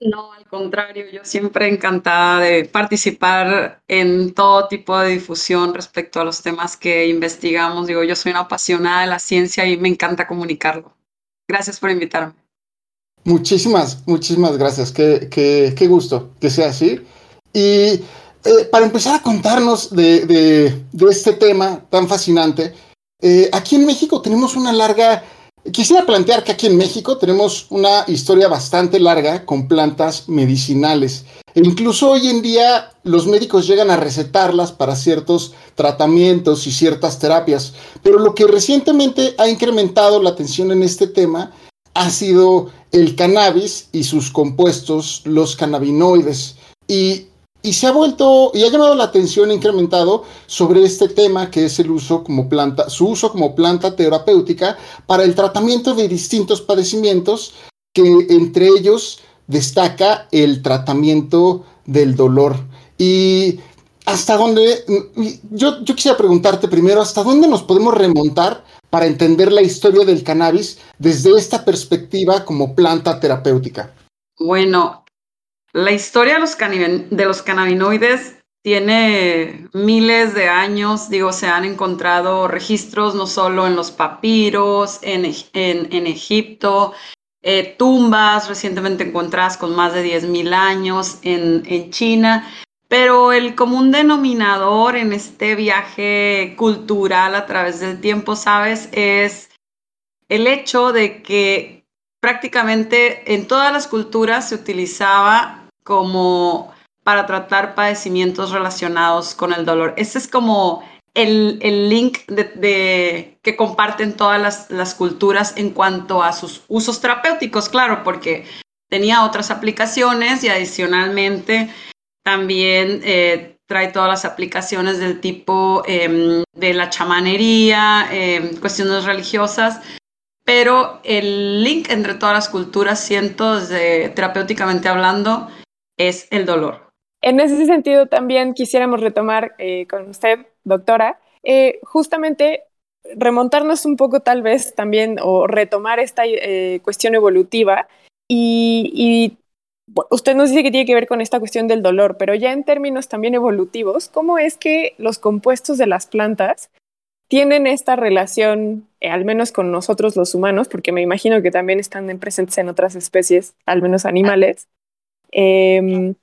No, al contrario, yo siempre encantada de participar en todo tipo de difusión respecto a los temas que investigamos. Digo, yo soy una apasionada de la ciencia y me encanta comunicarlo. Gracias por invitarme. Muchísimas, muchísimas gracias. Qué, qué, qué gusto que sea así. Y eh, para empezar a contarnos de, de, este tema tan fascinante, eh, aquí en México tenemos una larga Quisiera plantear que aquí en México tenemos una historia bastante larga con plantas medicinales. E incluso hoy en día los médicos llegan a recetarlas para ciertos tratamientos y ciertas terapias. Pero lo que recientemente ha incrementado la atención en este tema ha sido el cannabis y sus compuestos, los cannabinoides. Y y se ha vuelto y ha llamado la atención incrementado sobre este tema que es el uso como planta, su uso como planta terapéutica para el tratamiento de distintos padecimientos, que entre ellos destaca el tratamiento del dolor. Y hasta dónde, yo, yo quisiera preguntarte primero, ¿hasta dónde nos podemos remontar para entender la historia del cannabis desde esta perspectiva como planta terapéutica? Bueno, la historia de los, de cannabinoides tiene miles de años, digo, se han encontrado registros no solo en los papiros, en, en, Egipto, eh, tumbas recientemente encontradas con más de 10.000 años en, en China, pero el común denominador en este viaje cultural a través del tiempo, ¿sabes? Es el hecho de que prácticamente en todas las culturas se utilizaba como para tratar padecimientos relacionados con el dolor. Ese es como el, link de, que comparten todas las, las, culturas en cuanto a sus usos terapéuticos, claro, porque tenía otras aplicaciones y adicionalmente también eh, trae todas las aplicaciones del tipo em, de la chamanería, em, cuestiones religiosas, pero el link entre todas las culturas, siento, desde terapéuticamente hablando, es el dolor. En ese sentido, también quisiéramos retomar eh, con usted, doctora, eh, justamente remontarnos un poco tal vez también o retomar esta eh, cuestión evolutiva. Y, usted nos dice que tiene que ver con esta cuestión del dolor, pero ya en términos también evolutivos, ¿cómo es que los compuestos de las plantas tienen esta relación, al menos con nosotros los humanos, porque me imagino que también están presentes en otras especies, al menos animales, em,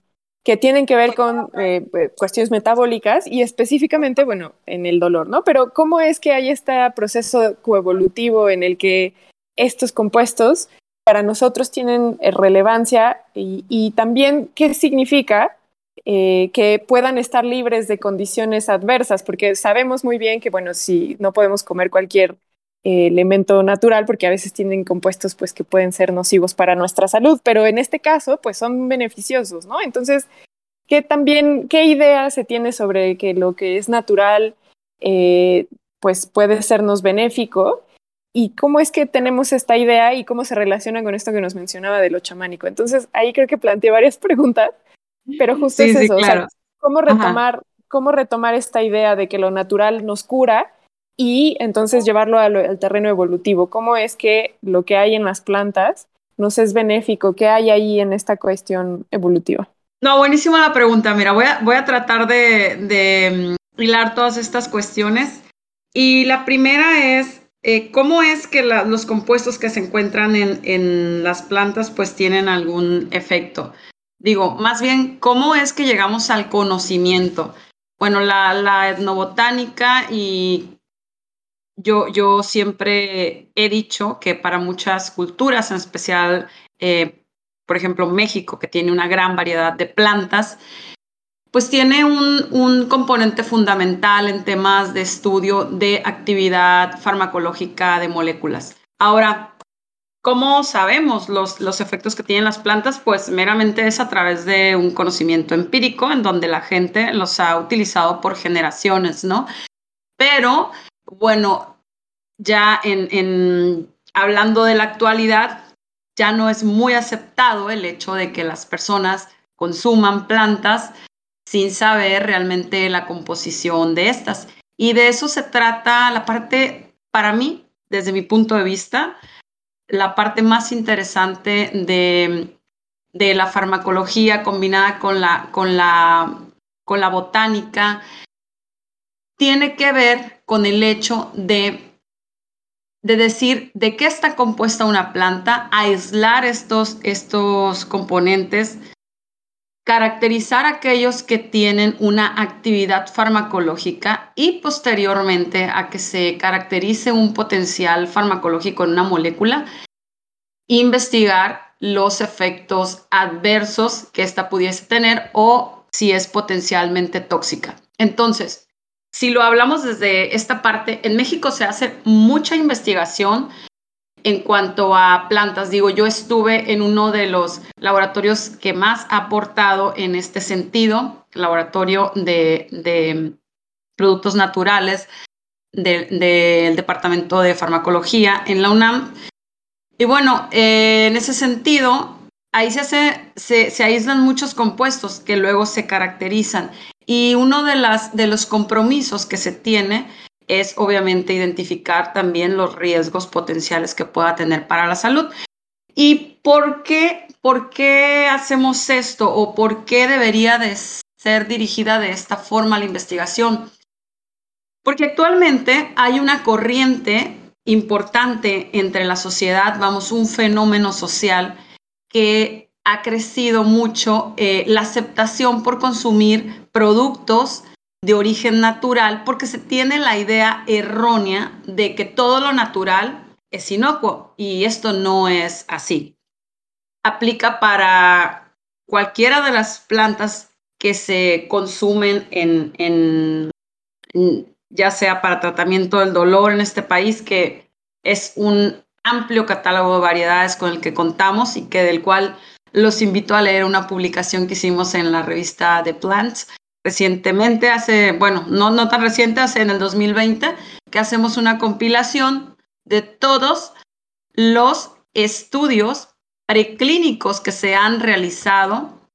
que tienen que ver con eh, pues, cuestiones metabólicas y específicamente, bueno, en el dolor, ¿no? Pero ¿cómo es que hay este proceso coevolutivo en el que estos compuestos para nosotros tienen eh, relevancia y, también qué significa eh, que puedan estar libres de condiciones adversas? Porque sabemos muy bien que, bueno, si no podemos comer cualquier elemento natural porque a veces tienen compuestos pues que pueden ser nocivos para nuestra salud, pero en este caso pues son beneficiosos, ¿no? Entonces, ¿qué también, qué idea se tiene sobre que lo que es natural eh, pues puede sernos benéfico? ¿Y cómo es que tenemos esta idea y cómo se relaciona con esto que nos mencionaba de lo chamánico? Entonces, ahí creo que planteé varias preguntas, pero justo es eso, ¿cómo retomar, ¿cómo retomar esta idea de que lo natural nos cura y entonces llevarlo al, terreno evolutivo. ¿Cómo es que lo que hay en las plantas nos es benéfico? ¿Qué hay ahí en esta cuestión evolutiva? No, buenísima la pregunta. Mira, voy a, voy a tratar de, mm, hilar todas estas cuestiones. Y la primera es, eh, ¿cómo es que los compuestos que se encuentran en, en las plantas pues tienen algún efecto? Digo, más bien, ¿cómo es que llegamos al conocimiento? Bueno, la, la etnobotánica y yo, siempre he dicho que para muchas culturas, en especial, eh, por ejemplo, México, que tiene una gran variedad de plantas, pues tiene un, un, componente fundamental en temas de estudio de actividad farmacológica de moléculas. Ahora, ¿cómo sabemos los, los efectos que tienen las plantas? Pues meramente es a través de un conocimiento empírico en donde la gente los ha utilizado por generaciones, ¿no? Pero bueno, ya en, hablando de la actualidad, ya no es muy aceptado el hecho de que las personas consuman plantas sin saber realmente la composición de estas. Y de eso se trata la parte, para mí, desde mi punto de vista, la parte más interesante de, de la farmacología combinada con la, con la, con la botánica tiene que ver con el hecho de, de decir de qué está compuesta una planta, aislar estos, estos componentes, caracterizar aquellos que tienen una actividad farmacológica y posteriormente a que se caracterice un potencial farmacológico en una molécula, investigar los efectos adversos que ésta pudiese tener o si es potencialmente tóxica. Entonces, si lo hablamos desde esta parte, en México se hace mucha investigación en cuanto a plantas. Digo, yo estuve en uno de los laboratorios que más ha aportado en este sentido, laboratorio de, productos naturales del Departamento de Farmacología en la UNAM. Y bueno, eh, en ese sentido, ahí se, hace, se aíslan muchos compuestos que luego se caracterizan y uno de, los compromisos que se tiene es obviamente identificar también los riesgos potenciales que pueda tener para la salud. ¿Y por qué, por qué hacemos esto o por qué debería de ser dirigida de esta forma la investigación? Porque actualmente hay una corriente importante entre la sociedad, vamos, un fenómeno social que ha crecido mucho eh, la aceptación por consumir productos de origen natural porque se tiene la idea errónea de que todo lo natural es inocuo y esto no es así. Aplica para cualquiera de las plantas que se consumen en, ya sea para tratamiento del dolor en este país, que es un amplio catálogo de variedades con el que contamos y que del cual los invito a leer una publicación que hicimos en la revista The Plants recientemente, hace, bueno, no, no tan reciente, hace en el 2020, que hacemos una compilación de todos los estudios preclínicos que se han realizado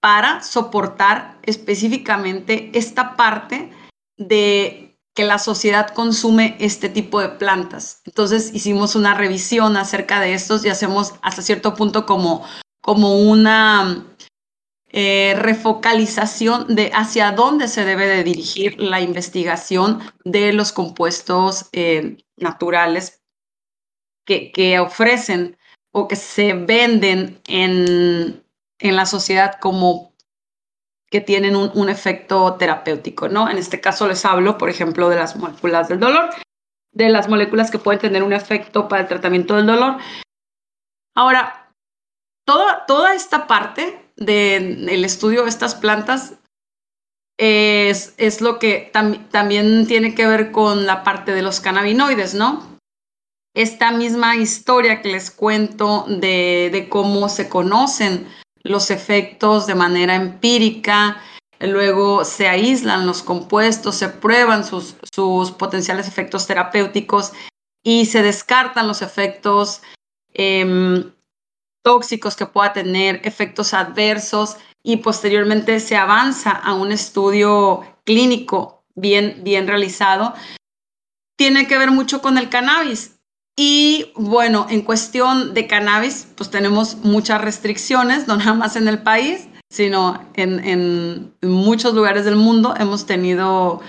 para soportar específicamente esta parte de que la sociedad consume este tipo de plantas. Entonces hicimos una revisión acerca de estos y hacemos hasta cierto punto como, como una eh, refocalización de hacia dónde se debe de dirigir la investigación de los compuestos eh, naturales que, que, ofrecen o que se venden en, en la sociedad como que tienen un, un, efecto terapéutico, ¿no? En este caso les hablo, por ejemplo, de las moléculas del dolor, de las moléculas que pueden tener un efecto para el tratamiento del dolor. Ahora, toda esta parte del estudio de estas plantas es, es lo que también tiene que ver con la parte de los cannabinoides, ¿no? Esta misma historia que les cuento de, de cómo se conocen los efectos de manera empírica, luego se aíslan los compuestos, se prueban sus, sus potenciales efectos terapéuticos y se descartan los efectos eh, tóxicos que pueda tener, efectos adversos y posteriormente se avanza a un estudio clínico bien, bien realizado, tiene que ver mucho con el cannabis. Y bueno, en cuestión de cannabis, pues tenemos muchas restricciones, no nada más en el país, sino en, en muchos lugares del mundo hemos tenido,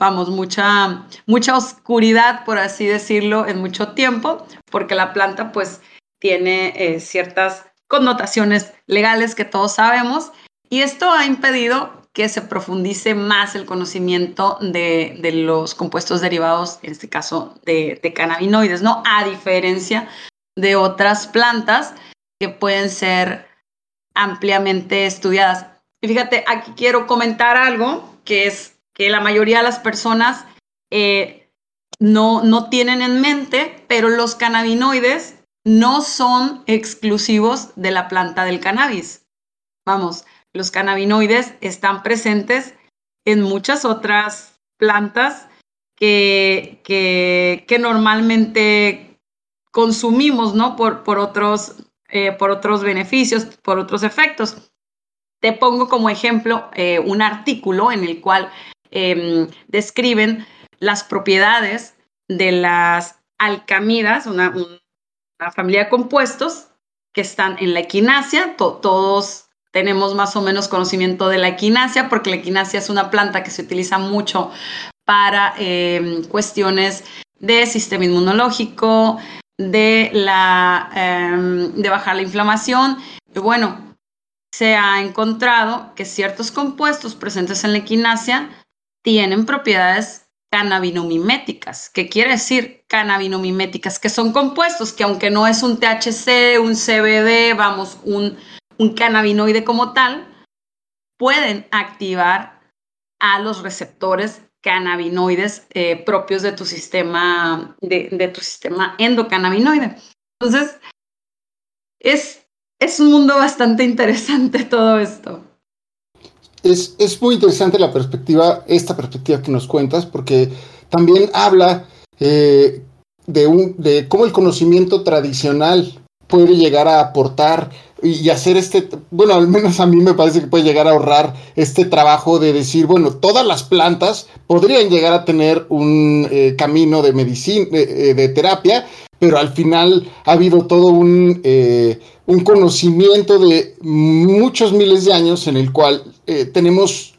vamos, mucha, mucha oscuridad, por así decirlo, en mucho tiempo, porque la planta pues tiene eh, ciertas connotaciones legales que todos sabemos y esto ha impedido que se profundice más el conocimiento de, los compuestos derivados, en este caso de, de, cannabinoides, ¿no? A diferencia de otras plantas que pueden ser ampliamente estudiadas. Y fíjate, aquí quiero comentar algo que es que la mayoría de las personas eh, no, no tienen en mente, pero los cannabinoides no son exclusivos de la planta del cannabis. Vamos, los cannabinoides están presentes en muchas otras plantas que, que, normalmente consumimos, ¿no? Por, por, otros, eh, por otros beneficios, por otros efectos. Te pongo como ejemplo eh, un artículo en el cual em, describen las propiedades de las alcamidas, una, la familia de compuestos que están en la equinacia. todos tenemos más o menos conocimiento de la equinacia porque la equinacia es una planta que se utiliza mucho para em, cuestiones de sistema inmunológico, de, la, em, de bajar la inflamación. Y bueno, se ha encontrado que ciertos compuestos presentes en la equinacia tienen propiedades cannabinomiméticas. ¿Qué quiere decir cannabinomiméticas? Que son compuestos que aunque no es un THC, un CBD, vamos, un, un cannabinoide como tal, pueden activar a los receptores cannabinoides eh, propios de tu sistema, de, tu sistema endocannabinoide. Entonces, es, es un mundo bastante interesante todo esto es, muy interesante la perspectiva, esta perspectiva que nos cuentas, porque también habla eh, de, un, de cómo el conocimiento tradicional puede llegar a aportar y hacer este, bueno, al menos a mí me parece que puede llegar a ahorrar este trabajo de decir, bueno, todas las plantas podrían llegar a tener un eh, camino de medicina, eh, de terapia, pero al final ha habido todo un, un conocimiento de muchos miles de años en el cual eh, tenemos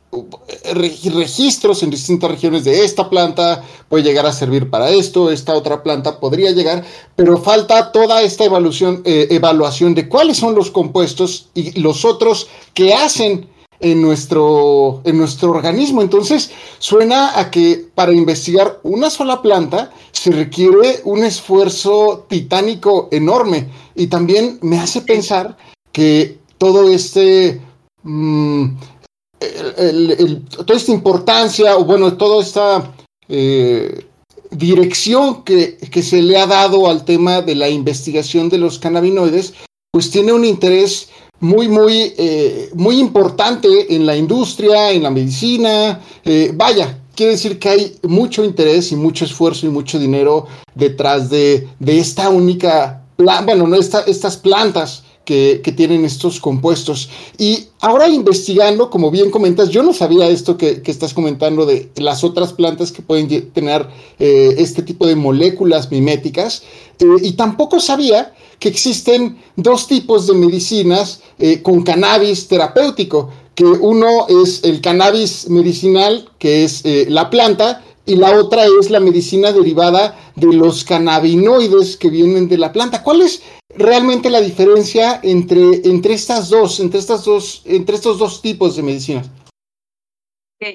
registros en distintas regiones de esta planta puede llegar a servir para esto, esta otra planta podría llegar, pero falta toda esta evaluación, eh, evaluación de cuáles son los compuestos y los otros que hacen en nuestro, en nuestro organismo. Entonces, suena a que para investigar una sola planta se requiere un esfuerzo titánico enorme. Y también me hace pensar que todo este... Mm, toda esta importancia, o bueno, toda esta eh, dirección que, que, se le ha dado al tema de la investigación de los cannabinoides, pues tiene un interés muy, muy, eh, muy importante en la industria, en la medicina. Eh, vaya, quiere decir que hay mucho interés y mucho esfuerzo y mucho dinero detrás de, de esta única, bueno, no estas plantas que, tienen estos compuestos. Y ahora investigando, como bien comentas, yo no sabía esto que, estás comentando de las otras plantas que pueden tener eh, este tipo de moléculas miméticas, eh, y tampoco sabía que existen dos tipos de medicinas eh, con cannabis terapéutico, que uno es el cannabis medicinal, que es la planta, y la otra es la medicina derivada de los cannabinoides que vienen de la planta. ¿Cuál es realmente la diferencia entre, entre estas dos, entre estas dos, entre estos dos tipos de medicinas?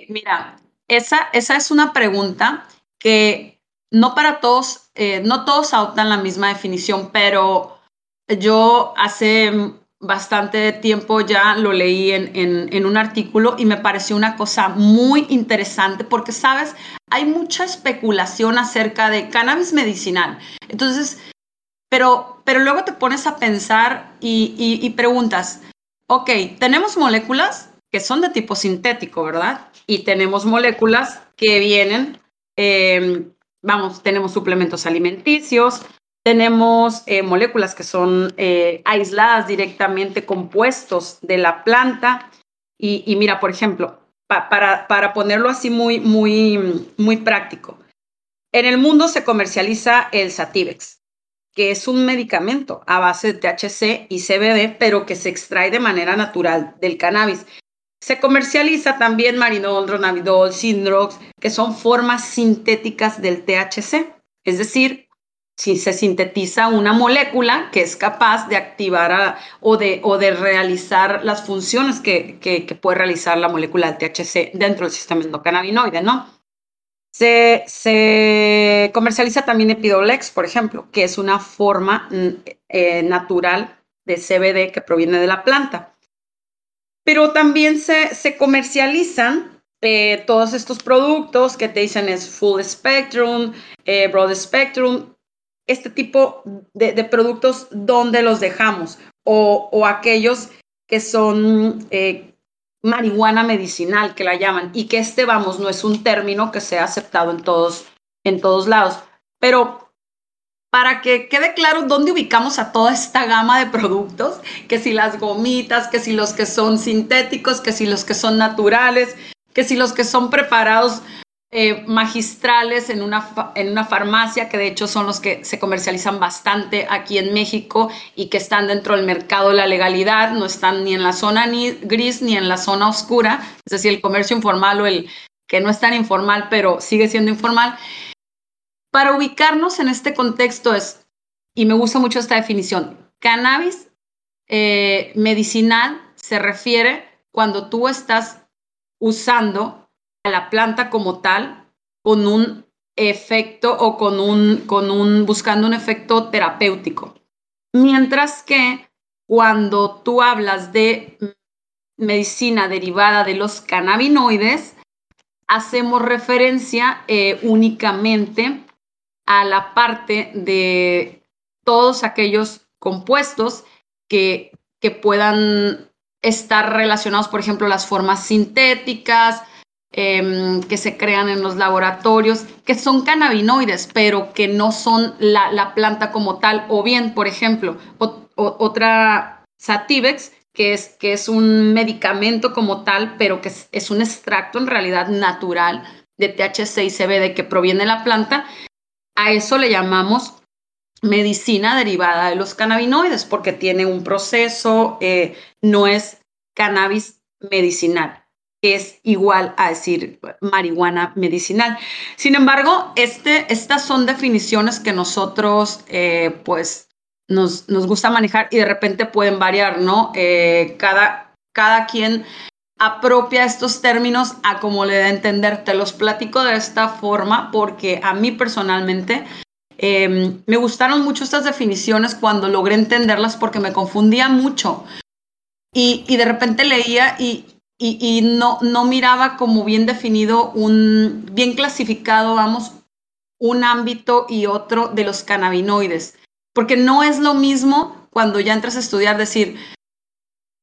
mira, esa, esa es una pregunta que no para todos, eh, no todos adoptan la misma definición, pero yo hace bastante tiempo ya lo leí en, en, un artículo y me pareció una cosa muy interesante porque, sabes, hay mucha especulación acerca de cannabis medicinal. Entonces, pero, pero luego te pones a pensar y, preguntas, ok, tenemos moléculas que son de tipo sintético, ¿verdad? Y tenemos moléculas que vienen, em, vamos, tenemos suplementos alimenticios, tenemos eh, moléculas que son eh, aisladas directamente, compuestos de la planta. Y, mira, por ejemplo, para, para ponerlo así muy, muy, muy práctico, en el mundo se comercializa el Sativex que es un medicamento a base de THC y CBD, pero que se extrae de manera natural del cannabis. Se comercializa también marinol, ronavidol, Sindrox, que son formas sintéticas del THC. Es decir, si se sintetiza una molécula que es capaz de activar o, de, o, de, realizar las funciones que, que, que, puede realizar la molécula del THC dentro del sistema endocannabinoide, ¿no? Se, comercializa también Epidolex, por ejemplo, que es una forma mm, eh, natural de CBD que proviene de la planta. Pero también se, comercializan eh, todos estos productos que te dicen es full spectrum, eh, broad spectrum, este tipo de, productos, ¿dónde los dejamos? O, aquellos que son marihuana medicinal, que la llaman, y que este, vamos, no es un término que sea aceptado en todos, en todos lados. Pero para que quede claro dónde ubicamos a toda esta gama de productos, que si las gomitas, que si los que son sintéticos, que si los que son naturales, que si los que son preparados eh, magistrales en una, en una farmacia, que de hecho son los que se comercializan bastante aquí en México y que están dentro del mercado de la legalidad, no están ni en la zona ni gris ni en la zona oscura, es decir, el comercio informal o el que no es tan informal, pero sigue siendo informal. Para ubicarnos en este contexto es, y me gusta mucho esta definición, cannabis eh, medicinal se refiere cuando tú estás usando a la planta como tal con un efecto o con un, con un, buscando un efecto terapéutico. Mientras que cuando tú hablas de medicina derivada de los cannabinoides, hacemos referencia eh, únicamente a la parte de todos aquellos compuestos que, que puedan estar relacionados, por ejemplo, las formas sintéticas, Em, que se crean en los laboratorios, que son cannabinoides, pero que no son la, planta como tal. O bien, por ejemplo, otra Sativex, que es, que es un medicamento como tal, pero que es, un extracto en realidad natural de THC y CBD que proviene de la planta. A eso le llamamos medicina derivada de los cannabinoides, porque tiene un proceso, eh, no es cannabis medicinal. Es igual a decir marihuana medicinal. Sin embargo, este, estas son definiciones que nosotros, eh, pues, nos, nos, gusta manejar y de repente pueden variar, ¿no? Eh, cada, cada quien apropia estos términos a como le da a entender. Te los platico de esta forma porque a mí personalmente em, me gustaron mucho estas definiciones cuando logré entenderlas porque me confundía mucho. Y, y de repente leía y, y, no, no miraba como bien definido, un, bien clasificado, vamos, un ámbito y otro de los cannabinoides. Porque no es lo mismo cuando ya entras a estudiar decir,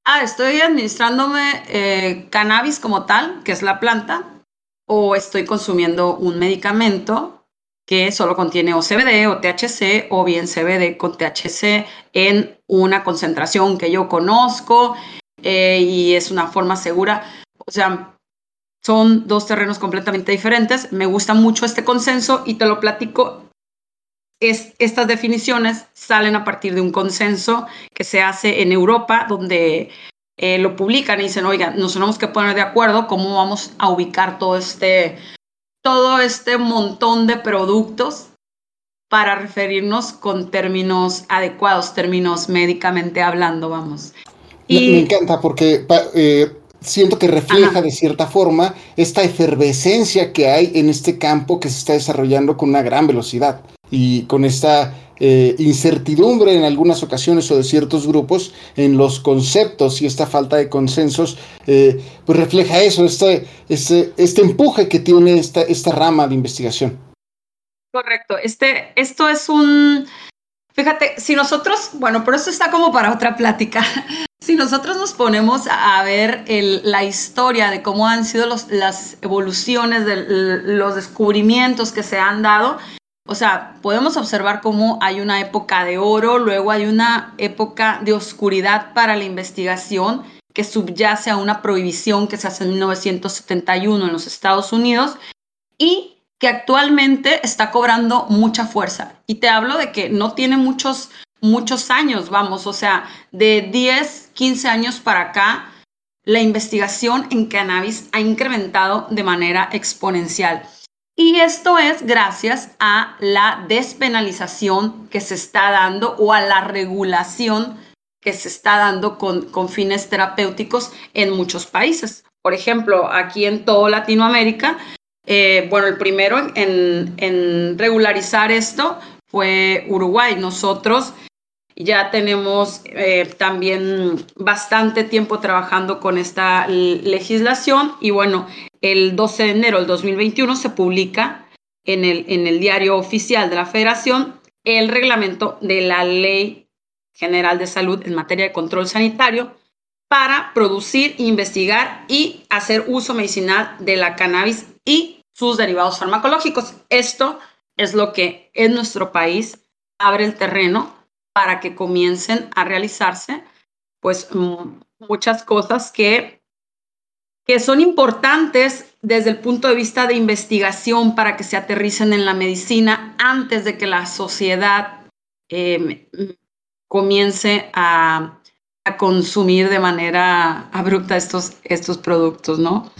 ah, estoy administrándome eh, cannabis como tal, que es la planta, o estoy consumiendo un medicamento que solo contiene o CBD o THC, o bien CBD con THC en una concentración que yo conozco eh, y es una forma segura. O sea, son dos terrenos completamente diferentes. Me gusta mucho este consenso y te lo platico. Es, estas definiciones salen a partir de un consenso que se hace en Europa, donde eh, lo publican y dicen, oiga, nos tenemos que poner de acuerdo cómo vamos a ubicar todo este, todo este montón de productos para referirnos con términos adecuados, términos médicamente hablando, vamos. Me, encanta porque eh, siento que refleja de cierta forma esta efervescencia que hay en este campo que se está desarrollando con una gran velocidad y con esta eh, incertidumbre en algunas ocasiones o de ciertos grupos en los conceptos y esta falta de consensos, eh, pues refleja eso, este, este, este empuje que tiene esta, esta rama de investigación. Correcto, este, esto es un, fíjate, si nosotros, bueno, pero esto está como para otra plática, si nosotros nos ponemos a ver la historia de cómo han sido las evoluciones, de los descubrimientos que se han dado, o sea, podemos observar cómo hay una época de oro, luego hay una época de oscuridad para la investigación que subyace a una prohibición que se hace en 1971 en los Estados Unidos y que actualmente está cobrando mucha fuerza. Y te hablo de que no tiene muchos muchos años, vamos, o sea, de 10, 15 años para acá, la investigación en cannabis ha incrementado de manera exponencial. Y esto es gracias a la despenalización que se está dando o a la regulación que se está dando con, con fines terapéuticos en muchos países. Por ejemplo, aquí en toda Latinoamérica, eh, bueno, el primero en, regularizar esto fue Uruguay. Nosotros ya tenemos eh, también bastante tiempo trabajando con esta legislación y bueno, el 12 de enero del 2021 se publica en el, en el diario oficial de la federación el reglamento de la Ley General de Salud en materia de control sanitario para producir, investigar y hacer uso medicinal de la cannabis y sus derivados farmacológicos. Esto es lo que en nuestro país abre el terreno para que comiencen a realizarse pues muchas cosas que, que son importantes desde el punto de vista de investigación para que se aterricen en la medicina antes de que la sociedad em, comience a, a, consumir de manera abrupta estos, estos productos, ¿no?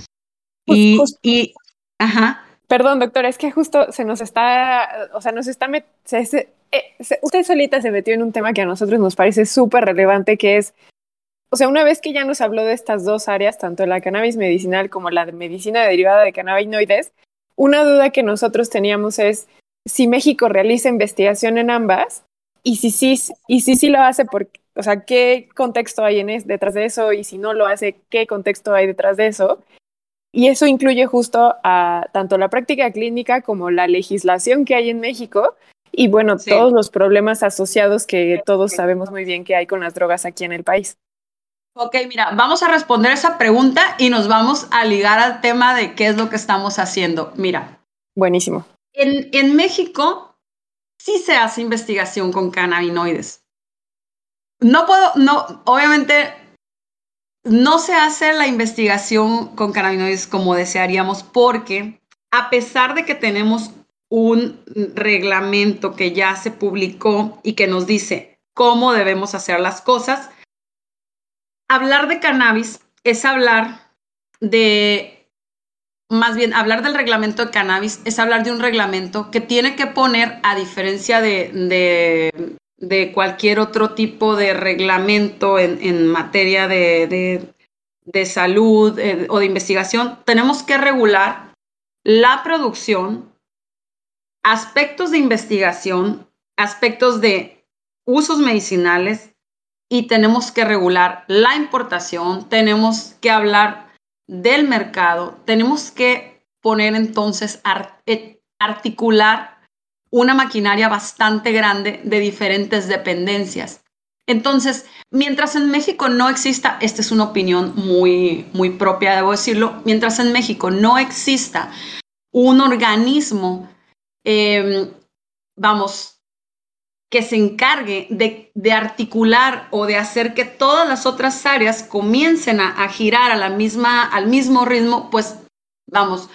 y, y, ajá. Perdón, doctor, es que justo se nos está, o sea, nos está, eh, usted solita se metió en un tema que a nosotros nos parece súper relevante, que es, o sea, una vez que ya nos habló de estas dos áreas, tanto la cannabis medicinal como la medicina derivada de cannabinoides, una duda que nosotros teníamos es si México realiza investigación en ambas y si sí, y si sí lo hace, por, o sea, qué contexto hay en detrás de eso y si no lo hace, qué contexto hay detrás de eso. Y eso incluye justo a tanto la práctica clínica como la legislación que hay en México y bueno, todos los problemas asociados que todos sabemos muy bien que hay con las drogas aquí en el país. Ok, mira, vamos a responder esa pregunta y nos vamos a ligar al tema de qué es lo que estamos haciendo. Mira. Buenísimo. En, en México sí se hace investigación con cannabinoides. No puedo, no, obviamente no se hace la investigación con cannabinoides como desearíamos porque a pesar de que tenemos un reglamento que ya se publicó y que nos dice cómo debemos hacer las cosas. Hablar de cannabis es hablar de, más bien, hablar del reglamento de cannabis es hablar de un reglamento que tiene que poner, a diferencia de, de, cualquier otro tipo de reglamento en, materia de, de salud eh, o de investigación, tenemos que regular la producción, aspectos de investigación, aspectos de usos medicinales y tenemos que regular la importación, tenemos que hablar del mercado, tenemos que poner entonces, eh, articular una maquinaria bastante grande de diferentes dependencias. Entonces, mientras en México no exista, esta es una opinión muy, muy propia, debo decirlo, mientras en México no exista un organismo, em, vamos, que se encargue de, articular o de hacer que todas las otras áreas comiencen a, girar a la misma, al mismo ritmo, pues vamos,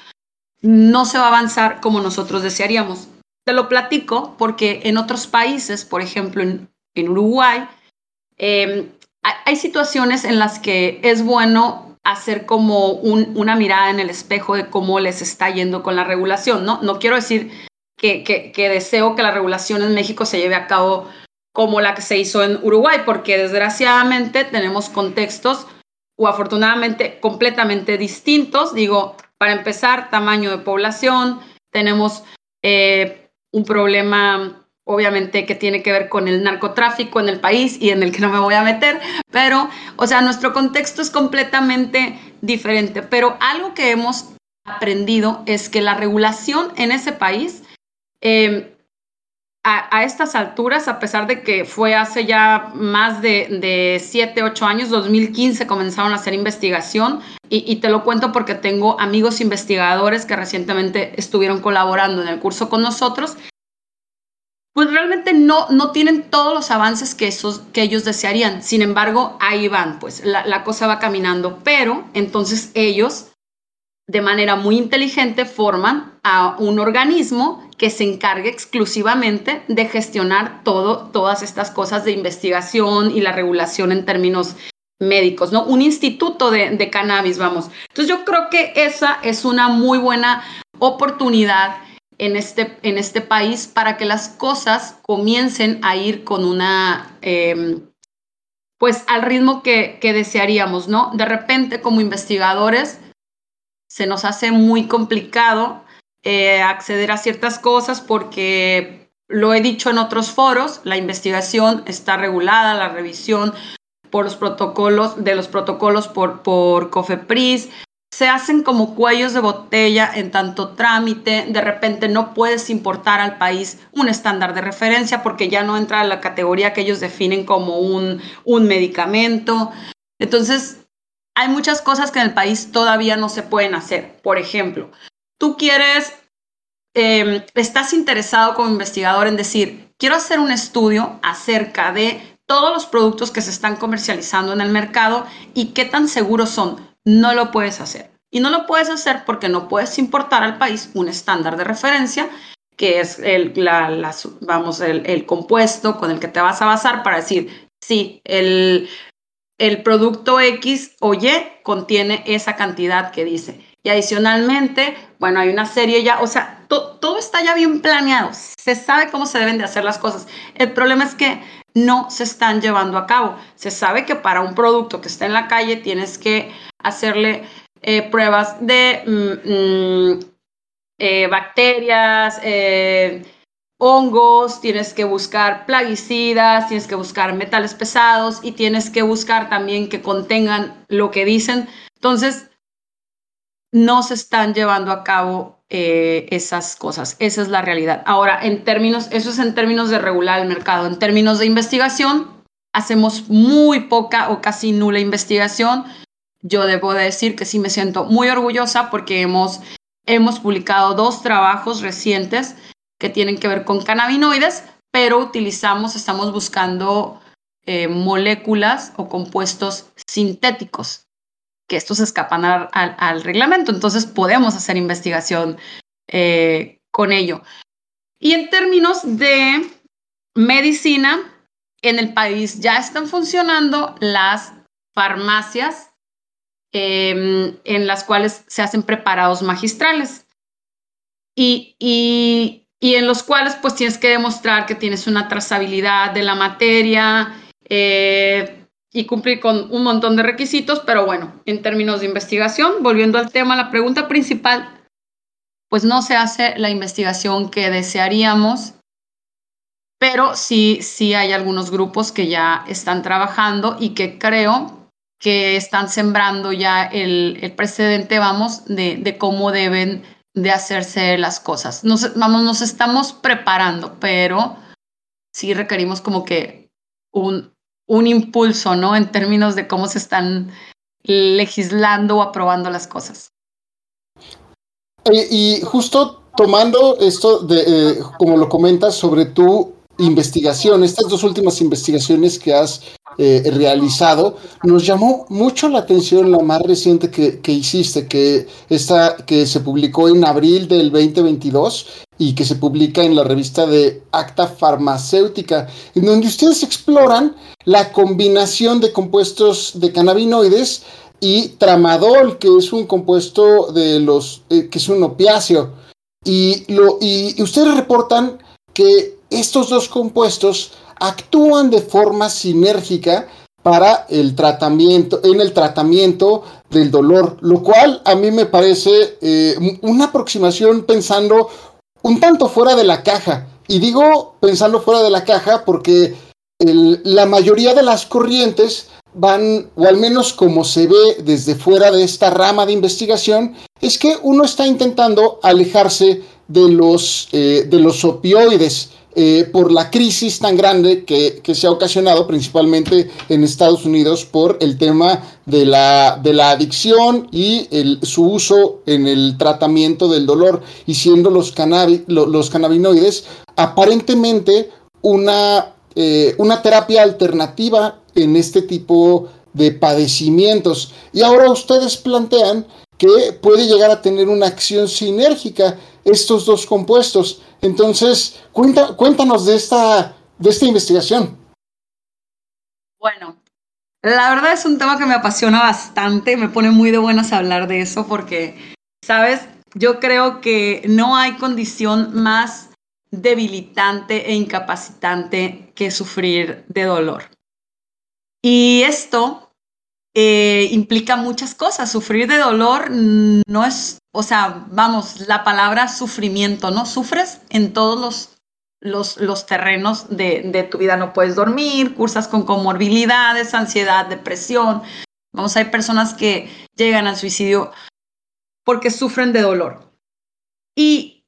no se va a avanzar como nosotros desearíamos. Te lo platico porque en otros países, por ejemplo en, Uruguay, em, hay, situaciones en las que es bueno hacer como una mirada en el espejo de cómo les está yendo con la regulación, ¿no? No quiero decir que, deseo que la regulación en México se lleve a cabo como la que se hizo en Uruguay, porque desgraciadamente tenemos contextos o afortunadamente completamente distintos. Digo, para empezar, tamaño de población, tenemos eh, un problema obviamente que tiene que ver con el narcotráfico en el país y en el que no me voy a meter, pero, o sea, nuestro contexto es completamente diferente, pero algo que hemos aprendido es que la regulación en ese país Em, a, estas alturas, a pesar de que fue hace ya más de, de 7, 8 años, 2015 comenzaron a hacer investigación. Y, te lo cuento porque tengo amigos investigadores que recientemente estuvieron colaborando en el curso con nosotros, pues realmente no, no tienen todos los avances que, esos, que ellos desearían. Sin embargo, ahí van, pues la, la cosa va caminando, pero entonces ellos de manera muy inteligente forman a un organismo que se encargue exclusivamente de gestionar todo, todas estas cosas de investigación y la regulación en términos médicos, ¿no? Un instituto de, cannabis, vamos. Entonces yo creo que esa es una muy buena oportunidad en este, en este país para que las cosas comiencen a ir con una, em, pues al ritmo que, que desearíamos, ¿no? De repente como investigadores se nos hace muy complicado eh, acceder a ciertas cosas porque lo he dicho en otros foros, la investigación está regulada, la revisión por los protocolos, de los protocolos por, por COFEPRIS, se hacen como cuellos de botella en tanto trámite, de repente no puedes importar al país un estándar de referencia porque ya no entra en la categoría que ellos definen como un, un medicamento. Entonces, hay muchas cosas que en el país todavía no se pueden hacer. Por ejemplo, tú quieres, em, estás interesado como investigador en decir, quiero hacer un estudio acerca de todos los productos que se están comercializando en el mercado y qué tan seguros son. No lo puedes hacer. Y no lo puedes hacer porque no puedes importar al país un estándar de referencia que es el, vamos, el, el compuesto con el que te vas a basar para decir, sí, el, el producto X o Y contiene esa cantidad que dice. Y adicionalmente, bueno, hay una serie ya, o sea, todo está ya bien planeado, se sabe cómo se deben de hacer las cosas. El problema es que no se están llevando a cabo. Se sabe que para un producto que está en la calle tienes que hacerle eh, pruebas de mm, mm, eh, bacterias, eh, hongos, tienes que buscar plaguicidas, tienes que buscar metales pesados y tienes que buscar también que contengan lo que dicen. Entonces, no se están llevando a cabo eh, esas cosas. Esa es la realidad. Ahora, en términos, eso es en términos de regular el mercado. En términos de investigación, hacemos muy poca o casi nula investigación. Yo debo decir que sí me siento muy orgullosa porque hemos, hemos publicado dos trabajos recientes que tienen que ver con cannabinoides, pero utilizamos, estamos buscando eh, moléculas o compuestos sintéticos, que estos escapan al, reglamento, entonces podemos hacer investigación eh, con ello. Y en términos de medicina, en el país ya están funcionando las farmacias em, en las cuales se hacen preparados magistrales. Y, y, y, en los cuales pues tienes que demostrar que tienes una trazabilidad de la materia eh, y cumplir con un montón de requisitos, pero bueno, en términos de investigación, volviendo al tema, la pregunta principal, pues no se hace la investigación que desearíamos pero sí, sí hay algunos grupos que ya están trabajando y que creo que están sembrando ya el, precedente, vamos, de, cómo deben de hacerse las cosas. Nos, vamos, nos estamos preparando, pero sí requerimos como que un, un impulso, ¿no? En términos de cómo se están legislando o aprobando las cosas. Y, justo tomando esto de, eh, como lo comentas sobre tu investigación, estas dos últimas investigaciones que has eh, realizado, nos llamó mucho la atención la más reciente que, que, hiciste, que, esta, que se publicó en abril del 2022 y que se publica en la revista de Acta Farmacéutica, en donde ustedes exploran la combinación de compuestos de cannabinoides y tramadol, que es un compuesto de los, eh, que es un opiáceo. Y, lo, y ustedes reportan que estos dos compuestos actúan de forma sinérgica para el tratamiento, en el tratamiento del dolor, lo cual a mí me parece eh, una aproximación pensando un tanto fuera de la caja. Y digo pensando fuera de la caja porque la mayoría de las corrientes van, o al menos como se ve desde fuera de esta rama de investigación, es que uno está intentando alejarse de los, eh, de los opioides eh, por la crisis tan grande que, se ha ocasionado principalmente en Estados Unidos por el tema de la, de la adicción y el, su uso en el tratamiento del dolor y siendo los, los cannabinoides aparentemente una, eh, una terapia alternativa en este tipo de padecimientos. Y ahora ustedes plantean que puede llegar a tener una acción sinérgica estos dos compuestos. Entonces, cuéntanos de esta, de esta investigación. Bueno, la verdad es un tema que me apasiona bastante, me pone muy de buenas hablar de eso porque, sabes, yo creo que no hay condición más debilitante e incapacitante que sufrir de dolor. Y esto eh, implica muchas cosas. Sufrir de dolor no es, o sea, vamos, la palabra sufrimiento, ¿no? Sufres en todos los, los, los terrenos de, de, tu vida. No puedes dormir, cursas con comorbilidades, ansiedad, depresión. Vamos, hay personas que llegan al suicidio porque sufren de dolor. Y,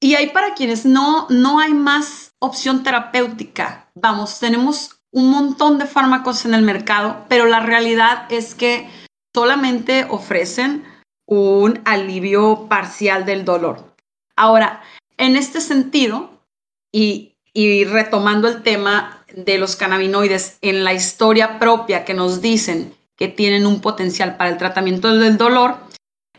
y hay para quienes no, no hay más opción terapéutica. Vamos, tenemos un montón de fármacos en el mercado, pero la realidad es que solamente ofrecen un alivio parcial del dolor. Ahora, en este sentido, y, retomando el tema de los cannabinoides en la historia propia que nos dicen que tienen un potencial para el tratamiento del dolor,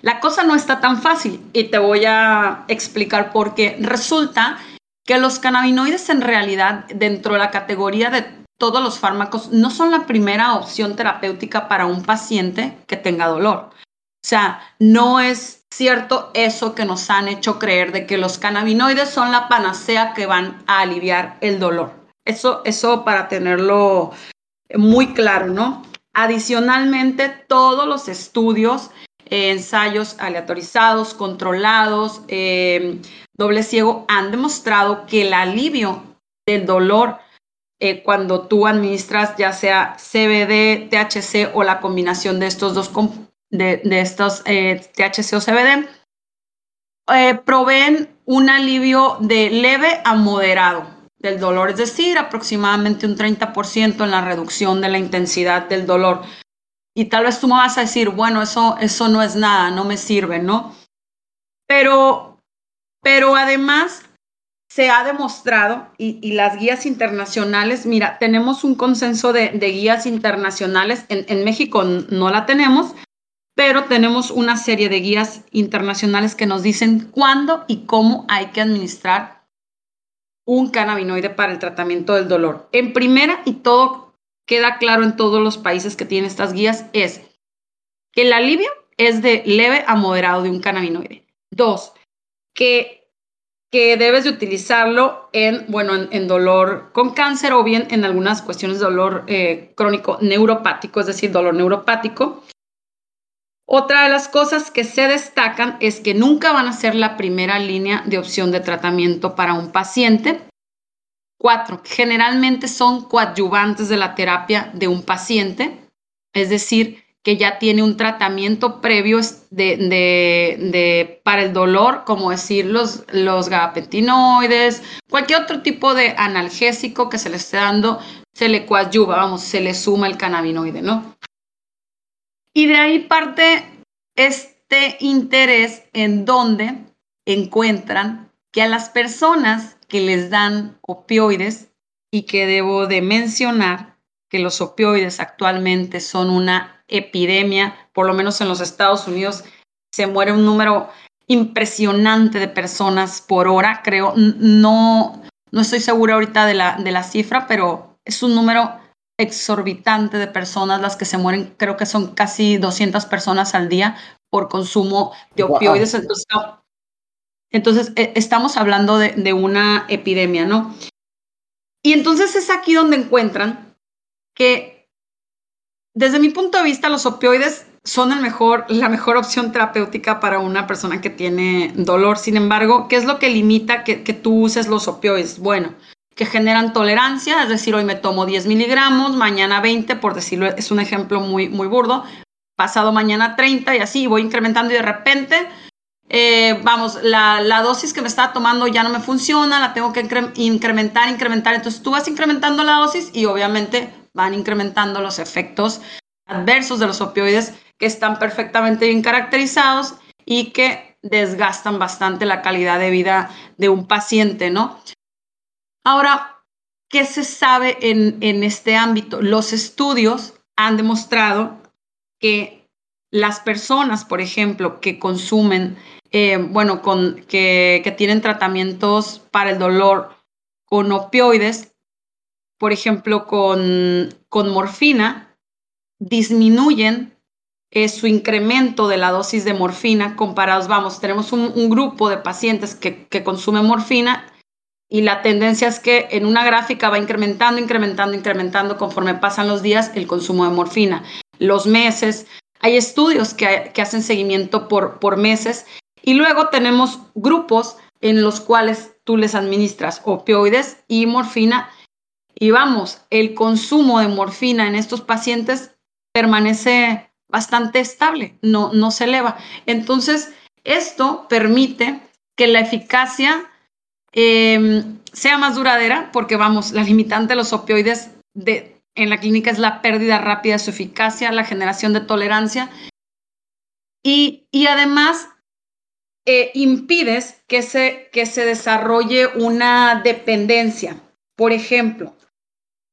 la cosa no está tan fácil y te voy a explicar por qué. Resulta que los cannabinoides en realidad dentro de la categoría de todos los fármacos no son la primera opción terapéutica para un paciente que tenga dolor. O sea, no es cierto eso que nos han hecho creer de que los cannabinoides son la panacea que van a aliviar el dolor. Eso, eso para tenerlo muy claro, ¿no? Adicionalmente, todos los estudios, ensayos aleatorizados, controlados, eh, doble ciego, han demostrado que el alivio del dolor eh, cuando tú administras ya sea CBD, THC o la combinación de estos dos, de, estos eh, THC o CBD, eh, proveen un alivio de leve a moderado del dolor, es decir, aproximadamente un 30% en la reducción de la intensidad del dolor. Y tal vez tú me vas a decir, bueno, eso, eso no es nada, no me sirve, ¿no? Pero, pero además se ha demostrado, y, las guías internacionales, mira, tenemos un consenso de, guías internacionales, en, México no la tenemos, pero tenemos una serie de guías internacionales que nos dicen cuándo y cómo hay que administrar un cannabinoide para el tratamiento del dolor. En primera, y todo queda claro en todos los países que tienen estas guías, es que el alivio es de leve a moderado de un cannabinoide. Dos, que que debes de utilizarlo en, bueno, en, dolor con cáncer o bien en algunas cuestiones de dolor eh, crónico neuropático, es decir, dolor neuropático. Otra de las cosas que se destacan es que nunca van a ser la primera línea de opción de tratamiento para un paciente. Cuatro, generalmente son coadyuvantes de la terapia de un paciente, es decir, que ya tiene un tratamiento previo de, para el dolor, como decir los, los gabapentinoides, cualquier otro tipo de analgésico que se le esté dando, se le coadyuva, vamos, se le suma el cannabinoide, ¿no? Y de ahí parte este interés en donde encuentran que a las personas que les dan opioides y que debo de mencionar que los opioides actualmente son una epidemia, por lo menos en los Estados Unidos, se muere un número impresionante de personas por hora, creo. No, no estoy segura ahorita de la, de la cifra, pero es un número exorbitante de personas las que se mueren. Creo que son casi 200 personas al día por consumo de opioides. Entonces, e, estamos hablando de, de una epidemia, ¿no? Y entonces es aquí donde encuentran que desde mi punto de vista, los opioides son la mejor opción terapéutica para una persona que tiene dolor. Sin embargo, ¿qué es lo que limita que, tú uses los opioides? Bueno, que generan tolerancia, es decir, hoy me tomo 10 miligramos, mañana 20, por decirlo, es un ejemplo muy, burdo, pasado mañana 30 y así voy incrementando y de repente, eh, vamos, la, la, dosis que me estaba tomando ya no me funciona, la tengo que incrementar, incrementar, entonces tú vas incrementando la dosis y obviamente van incrementando los efectos adversos de los opioides que están perfectamente bien caracterizados y que desgastan bastante la calidad de vida de un paciente, ¿no? Ahora, ¿qué se sabe en, en este ámbito? Los estudios han demostrado que las personas, por ejemplo, que consumen, eh, bueno, que, que tienen tratamientos para el dolor con opioides, por ejemplo, con, con morfina, disminuyen eh, su incremento de la dosis de morfina comparados, vamos, tenemos un, grupo de pacientes que, que consumen morfina y la tendencia es que en una gráfica va incrementando, incrementando, incrementando conforme pasan los días el consumo de morfina. Los meses, hay estudios que, que hacen seguimiento por, por meses y luego tenemos grupos en los cuales tú les administras opioides y morfina y vamos, el consumo de morfina en estos pacientes permanece bastante estable, no, no se eleva. Entonces, esto permite que la eficacia em, sea más duradera, porque vamos, la limitante de los opioides de, en la clínica es la pérdida rápida de su eficacia, la generación de tolerancia, y, y además eh, impides que se, que se desarrolle una dependencia. Por ejemplo,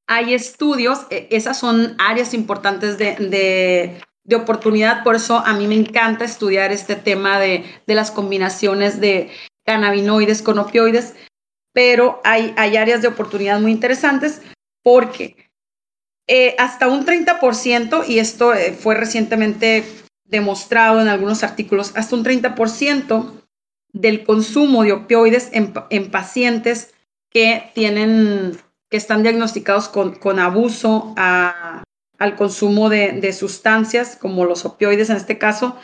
hay estudios, e, esas son áreas importantes de, oportunidad, por eso a mí me encanta estudiar este tema de, las combinaciones de cannabinoides con opioides, pero hay, hay áreas de oportunidad muy interesantes porque eh, hasta un 30%, y esto eh, fue recientemente demostrado en algunos artículos, hasta un 30% del consumo de opioides en, en pacientes que tienen que están diagnosticados con, abuso al consumo de, sustancias, como los opioides en este caso,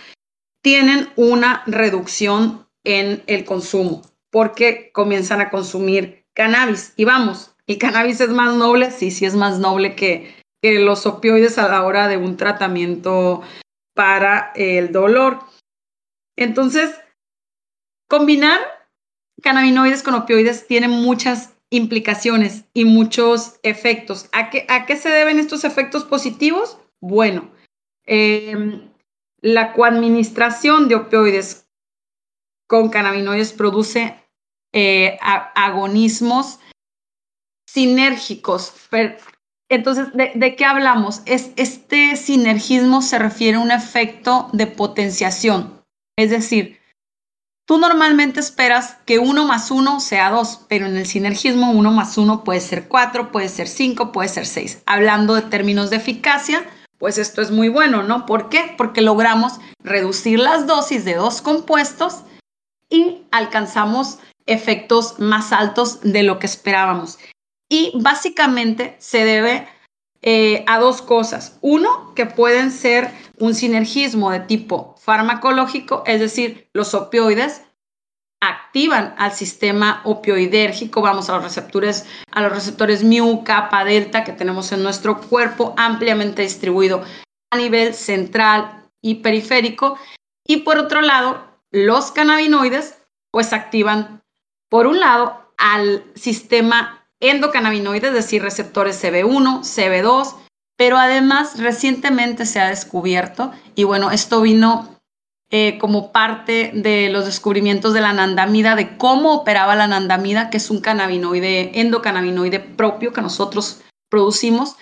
tienen una reducción en el consumo porque comienzan a consumir cannabis. Y vamos, ¿el cannabis es más noble? Sí, sí es más noble que, que los opioides a la hora de un tratamiento para el dolor. Entonces, combinar cannabinoides con opioides tiene muchas implicaciones y muchos efectos. ¿A qué, a qué se deben estos efectos positivos? Bueno, em, la coadministración de opioides con cannabinoides produce eh, agonismos sinérgicos. entonces, ¿de, ¿de, qué hablamos? Es, este sinergismo se refiere a un efecto de potenciación. Es decir, Tú normalmente esperas que uno más uno sea dos, pero en el sinergismo uno más uno puede ser cuatro, puede ser cinco, puede ser seis. Hablando de términos de eficacia, pues esto es muy bueno, ¿no? ¿Por qué? Porque logramos reducir las dosis de dos compuestos y alcanzamos efectos más altos de lo que esperábamos. Y básicamente se debe eh, a dos cosas. Uno, que pueden ser un sinergismo de tipo farmacológico, es decir, los opioides activan al sistema opioidérgico, vamos a los receptores, a los receptores mu, kappa, delta que tenemos en nuestro cuerpo ampliamente distribuido a nivel central y periférico. Y por otro lado, los cannabinoides pues activan por un lado al sistema endocannabinoide, es decir, receptores CB1, CB2, pero además recientemente se ha descubierto, y bueno, esto vino eh, como parte de los descubrimientos de la anandamida, de cómo operaba la anandamida, que es un cannabinoide, endocannabinoide propio que nosotros producimos,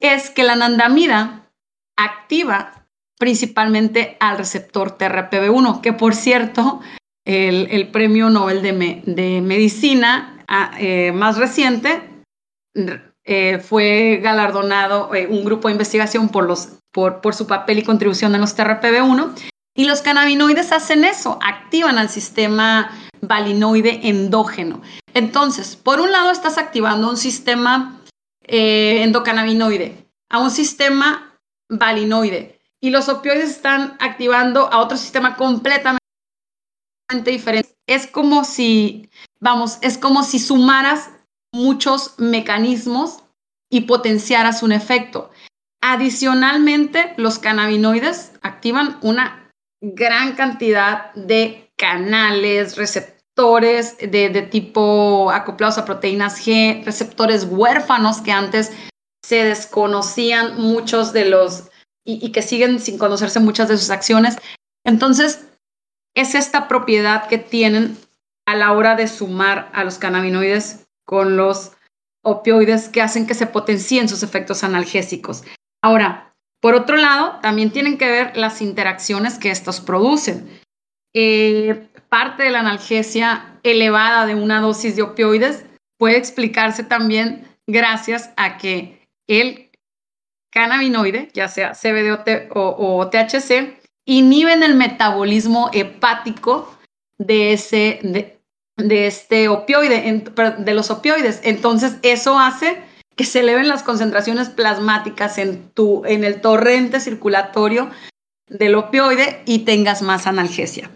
es que la anandamida activa principalmente al receptor TRPV1, que por cierto, el, premio Nobel de, Medicina ah, eh, más reciente eh, fue galardonado un grupo de investigación por su papel y contribución en los TRPV1. Y los cannabinoides hacen eso, activan al sistema valinoide endógeno. Entonces, por un lado estás activando un sistema eh, endocannabinoide a un sistema valinoide y los opioides están activando a otro sistema completamente diferente. Es como si, vamos, es como si sumaras muchos mecanismos y potenciaras un efecto. Adicionalmente, los cannabinoides activan una gran cantidad de canales, receptores de, tipo acoplados a proteínas G, receptores huérfanos que antes se desconocían muchos de los y, que siguen sin conocerse muchas de sus acciones. Entonces, es esta propiedad que tienen a la hora de sumar a los cannabinoides con los opioides que hacen que se potencien sus efectos analgésicos. Ahora, por otro lado, también tienen que ver las interacciones que estos producen. Eh, parte de la analgesia elevada de una dosis de opioides puede explicarse también gracias a que el cannabinoide, ya sea CBD o, THC, inhiben el metabolismo hepático de, ese, este opioide, de los opioides. Entonces, eso hace que se eleven las concentraciones plasmáticas en, tu, en el torrente circulatorio del opioide y tengas más analgesia.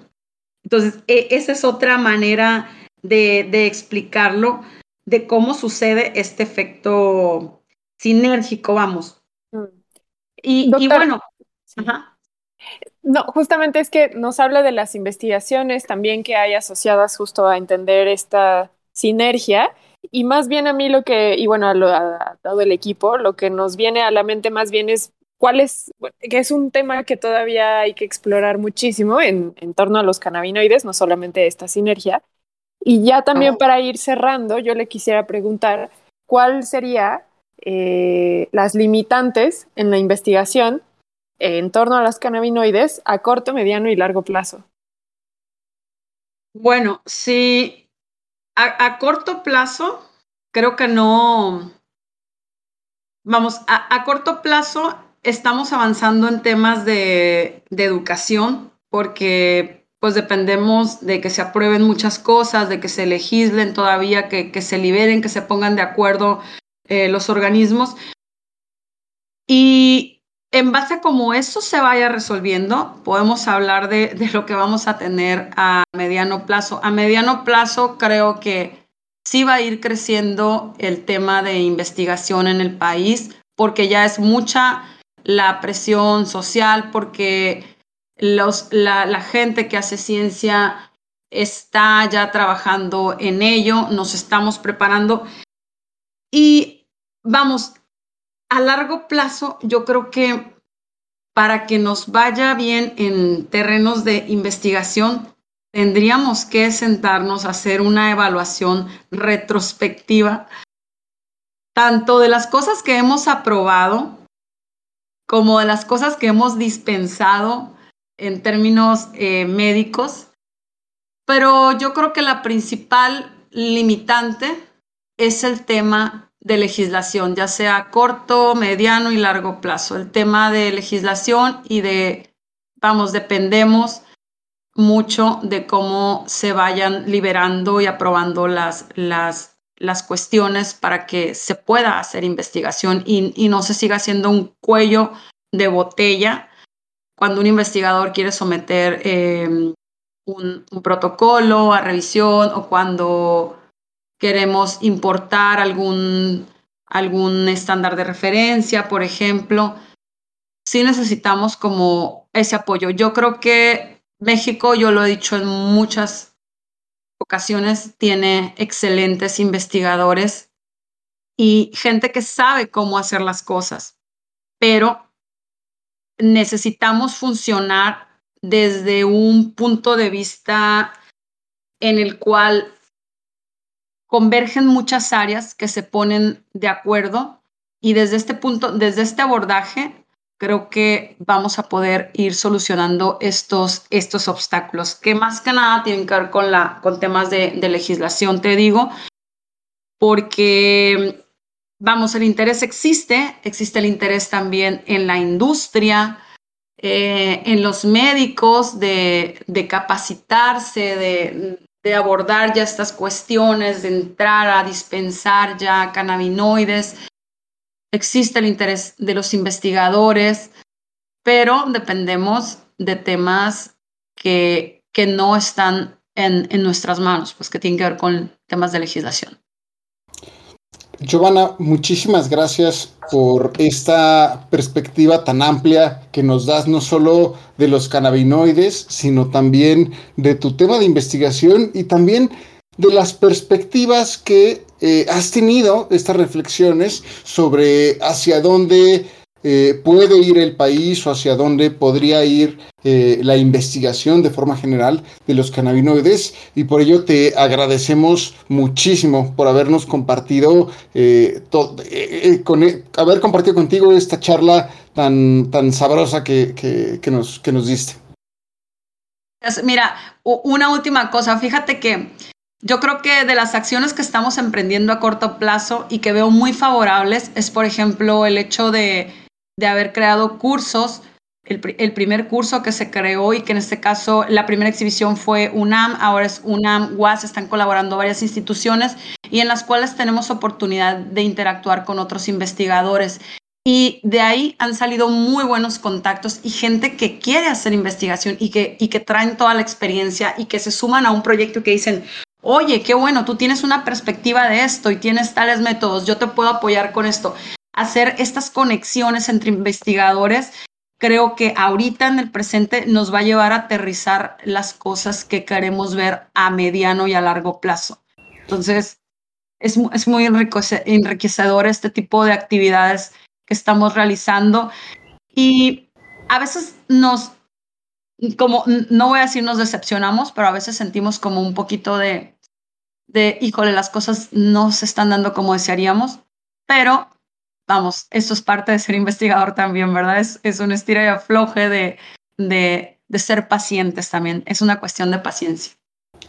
Entonces, e, esa es otra manera de, explicarlo, de cómo sucede este efecto sinérgico, vamos. Mm. Y, bueno, No, justamente es que nos habla de las investigaciones también que hay asociadas justo a entender esta sinergia y más bien a mí lo que, y bueno, a, todo el equipo, lo que nos viene a la mente más bien es cuál es, que es un tema que todavía hay que explorar muchísimo en, en torno a los cannabinoides, no solamente esta sinergia. Y ya también para ir cerrando, yo le quisiera preguntar cuál sería eh, las limitantes en la investigación en torno a los cannabinoides a corto, mediano y largo plazo. Bueno, sí, a, corto plazo, creo que no, vamos, a, corto plazo estamos avanzando en temas de, educación porque pues dependemos de que se aprueben muchas cosas, de que se legislen todavía, que, que se liberen, que se pongan de acuerdo eh, los organismos. Y en base a cómo eso se vaya resolviendo, podemos hablar de, lo que vamos a tener a mediano plazo. A mediano plazo creo que sí va a ir creciendo el tema de investigación en el país, porque ya es mucha la presión social, porque la, la gente que hace ciencia está ya trabajando en ello, nos estamos preparando. Y vamos, a largo plazo, yo creo que para que nos vaya bien en terrenos de investigación, tendríamos que sentarnos a hacer una evaluación retrospectiva, tanto de las cosas que hemos aprobado como de las cosas que hemos dispensado en términos eh, médicos. Pero yo creo que la principal limitante es el tema de legislación, ya sea corto, mediano y largo plazo. El tema de legislación y de, vamos, dependemos mucho de cómo se vayan liberando y aprobando las, las, las cuestiones para que se pueda hacer investigación y, no se siga siendo un cuello de botella cuando un investigador quiere someter un, un, protocolo a revisión o cuando queremos importar algún, algún estándar de referencia, por ejemplo, sí necesitamos como ese apoyo. Yo creo que México, yo lo he dicho en muchas ocasiones, tiene excelentes investigadores y gente que sabe cómo hacer las cosas, pero necesitamos funcionar desde un punto de vista en el cual convergen muchas áreas que se ponen de acuerdo y desde este punto, desde este abordaje, creo que vamos a poder ir solucionando estos, estos obstáculos, que más que nada tienen que ver con, la, con temas de, legislación, te digo, porque, vamos, el interés existe, existe el interés también en la industria, eh, en los médicos, de, de capacitarse, de, de abordar ya estas cuestiones, de entrar a dispensar ya cannabinoides. Existe el interés de los investigadores, pero dependemos de temas que, que no están en, en nuestras manos, pues que tienen que ver con temas de legislación. Giovanna, muchísimas gracias por esta perspectiva tan amplia que nos das no solo de los cannabinoides, sino también de tu tema de investigación y también de las perspectivas que eh, has tenido, estas reflexiones sobre hacia dónde eh, puede ir el país o hacia dónde podría ir eh, la investigación de forma general de los cannabinoides y por ello te agradecemos muchísimo por habernos compartido, eh, con, haber compartido contigo esta charla tan, tan sabrosa que, que, nos, que nos diste. Mira, una última cosa, fíjate que yo creo que de las acciones que estamos emprendiendo a corto plazo y que veo muy favorables es, por ejemplo, el hecho de de haber creado cursos. El, primer curso que se creó y que en este caso la primera exhibición fue UNAM, ahora es UNAM, UAS, están colaborando varias instituciones y en las cuales tenemos oportunidad de interactuar con otros investigadores. Y de ahí han salido muy buenos contactos y gente que quiere hacer investigación y que, y que traen toda la experiencia y que se suman a un proyecto que dicen, oye, qué bueno, tú tienes una perspectiva de esto y tienes tales métodos, yo te puedo apoyar con esto hacer estas conexiones entre investigadores, creo que ahorita en el presente nos va a llevar a aterrizar las cosas que queremos ver a mediano y a largo plazo. Entonces, es, es muy enriquecedor este tipo de actividades que estamos realizando y a veces nos, como, no voy a decir nos decepcionamos, pero a veces sentimos como un poquito de, de, híjole, las cosas no se están dando como desearíamos, pero vamos, eso es parte de ser investigador también, ¿verdad? Es, es un estira y afloje de, de, de ser pacientes también. Es una cuestión de paciencia.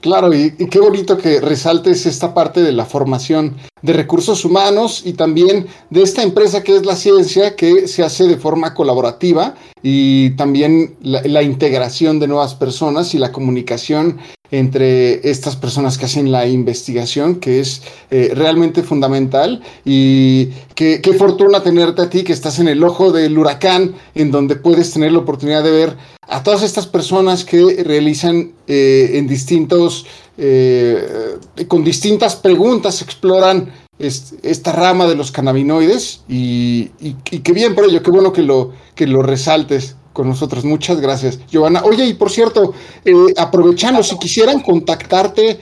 Claro, y, qué bonito que resaltes esta parte de la formación de recursos humanos y también de esta empresa que es la ciencia, que se hace de forma colaborativa y también la, integración de nuevas personas y la comunicación entre estas personas que hacen la investigación, que es eh, realmente fundamental. Y qué, fortuna tenerte a ti, que estás en el ojo del huracán, en donde puedes tener la oportunidad de ver a todas estas personas que realizan eh, en distintos, eh, con distintas preguntas, exploran esta rama de los cannabinoides y, qué bien por ello, qué bueno que lo, que lo resaltes con nosotros. Muchas gracias, Giovanna. Oye, y por cierto, eh, aprovechando, si quisieran contactarte